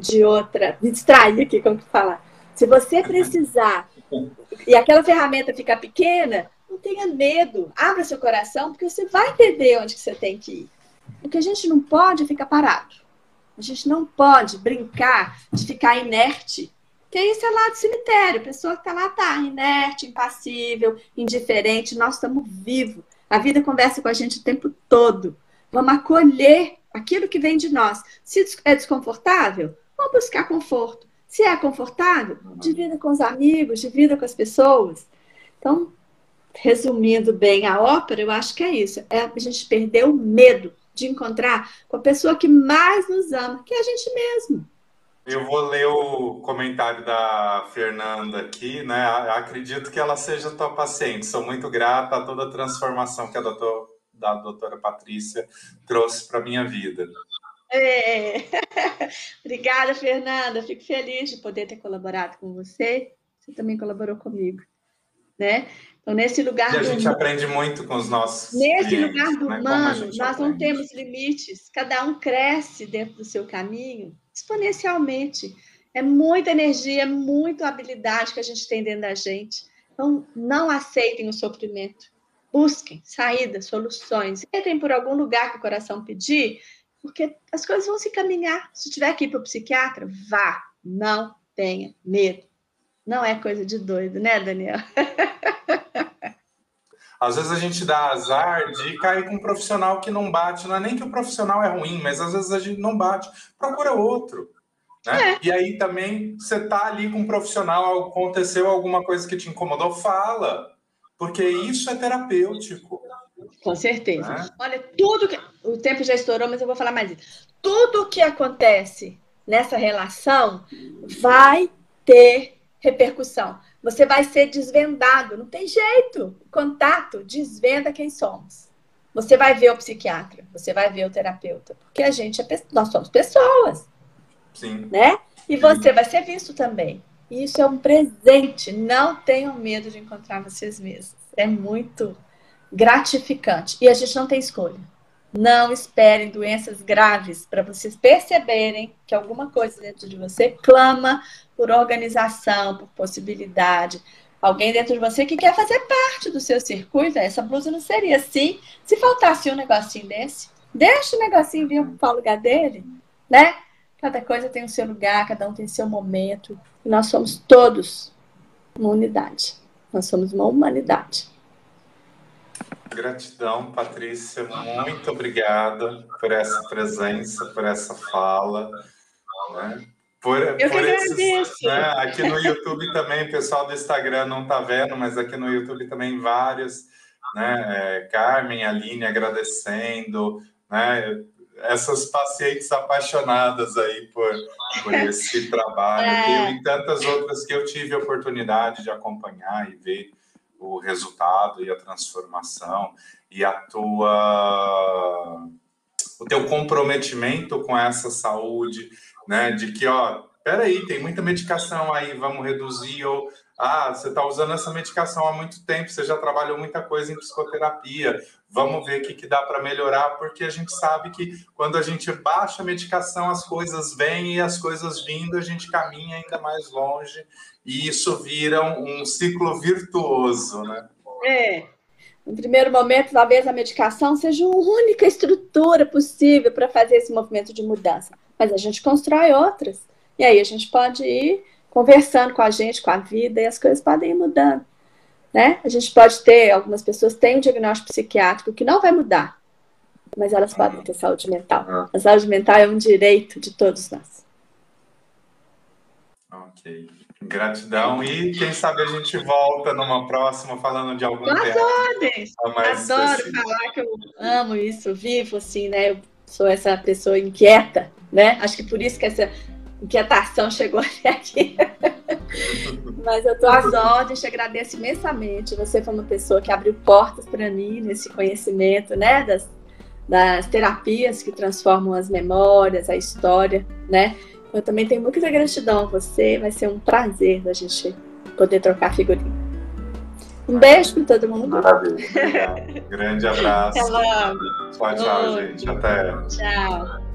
de outra, me distrair aqui, como que falar. Se você precisar e aquela ferramenta ficar pequena, não tenha medo, abra seu coração, porque você vai entender onde que você tem que ir. O que a gente não pode é ficar parado. A gente não pode brincar de ficar inerte que isso é lá do cemitério. A pessoa que está lá está inerte, impassível, indiferente. Nós estamos vivos. A vida conversa com a gente o tempo todo. Vamos acolher aquilo que vem de nós. Se é desconfortável, vamos buscar conforto. Se é confortável, divida com os amigos, divida com as pessoas. Então, resumindo bem a ópera, eu acho que é isso. É a gente perder o medo de encontrar com a pessoa que mais nos ama, que é a gente mesmo. Eu vou ler o comentário da Fernanda aqui, né? Acredito que ela seja tua paciente. Sou muito grata a toda a transformação que a doutor, da doutora Patrícia trouxe para minha vida. É. (laughs) Obrigada, Fernanda. Fico feliz de poder ter colaborado com você. Você também colaborou comigo, né? Então, nesse lugar. E a gente aprende muito com os nossos. Nesse lugar do né? humano, nós aprende. não temos limites. Cada um cresce dentro do seu caminho exponencialmente. É muita energia, muita habilidade que a gente tem dentro da gente. Então, não aceitem o sofrimento. Busquem saídas, soluções. Entrem por algum lugar que o coração pedir, porque as coisas vão se caminhar. Se tiver que ir para o psiquiatra, vá. Não tenha medo. Não é coisa de doido, né, Daniel? (laughs) Às vezes a gente dá azar de cair com um profissional que não bate. Não é nem que o profissional é ruim, mas às vezes a gente não bate. Procura outro. Né? É. E aí também você tá ali com um profissional, aconteceu alguma coisa que te incomodou, fala. Porque isso é terapêutico. Com certeza. Né? Olha, tudo que. O tempo já estourou, mas eu vou falar mais isso. Tudo que acontece nessa relação vai ter repercussão. Você vai ser desvendado, não tem jeito. Contato desvenda quem somos. Você vai ver o psiquiatra, você vai ver o terapeuta, porque a gente é, nós somos pessoas. Sim. Né? E você vai ser visto também. E isso é um presente. Não tenham medo de encontrar vocês mesmos. É muito gratificante. E a gente não tem escolha. Não esperem doenças graves para vocês perceberem que alguma coisa dentro de você clama por organização, por possibilidade. Alguém dentro de você que quer fazer parte do seu circuito. Essa blusa não seria assim se faltasse um negocinho desse. Deixa o negocinho vir para o lugar dele, né? Cada coisa tem o seu lugar, cada um tem seu momento. Nós somos todos uma unidade. Nós somos uma humanidade. Gratidão, Patrícia. Muito obrigada por essa presença, por essa fala. Né? Por, Eu por esses, né? Aqui no YouTube também, o pessoal do Instagram não está vendo, mas aqui no YouTube também vários, né? É, Carmen, Aline agradecendo, né? Essas pacientes apaixonadas aí por, por esse (laughs) trabalho, é. e tantas outras que eu tive a oportunidade de acompanhar e ver o resultado e a transformação e a tua o teu comprometimento com essa saúde, né? De que, ó, peraí, tem muita medicação aí, vamos reduzir, ou ah, você está usando essa medicação há muito tempo, você já trabalhou muita coisa em psicoterapia, vamos ver o que, que dá para melhorar, porque a gente sabe que quando a gente baixa a medicação, as coisas vêm e as coisas vindo, a gente caminha ainda mais longe e isso vira um, ciclo virtuoso, né? É. No primeiro momento, talvez a medicação seja a única estrutura possível para fazer esse movimento de mudança. Mas a gente constrói outras. E aí a gente pode ir conversando com a gente, com a vida, e as coisas podem ir mudando. Né? A gente pode ter, algumas pessoas têm um diagnóstico psiquiátrico que não vai mudar, mas elas podem ter saúde mental. Ah. A saúde mental é um direito de todos nós. Ok. Gratidão e quem sabe a gente volta numa próxima falando de algum tema. Adoro falar que eu amo isso, vivo assim, né? Eu sou essa pessoa inquieta, né? Acho que por isso que essa inquietação chegou até aqui. (laughs) Mas eu estou às ordens, te agradeço imensamente. Você foi uma pessoa que abriu portas para mim nesse conhecimento, né? Das, das terapias que transformam as memórias, a história, né? Eu também tenho muita gratidão a você. Vai ser um prazer da gente poder trocar figurinha. Um beijo para todo mundo. Maravilha. (laughs) Grande abraço. Tchau, tchau, gente. Até. Tchau.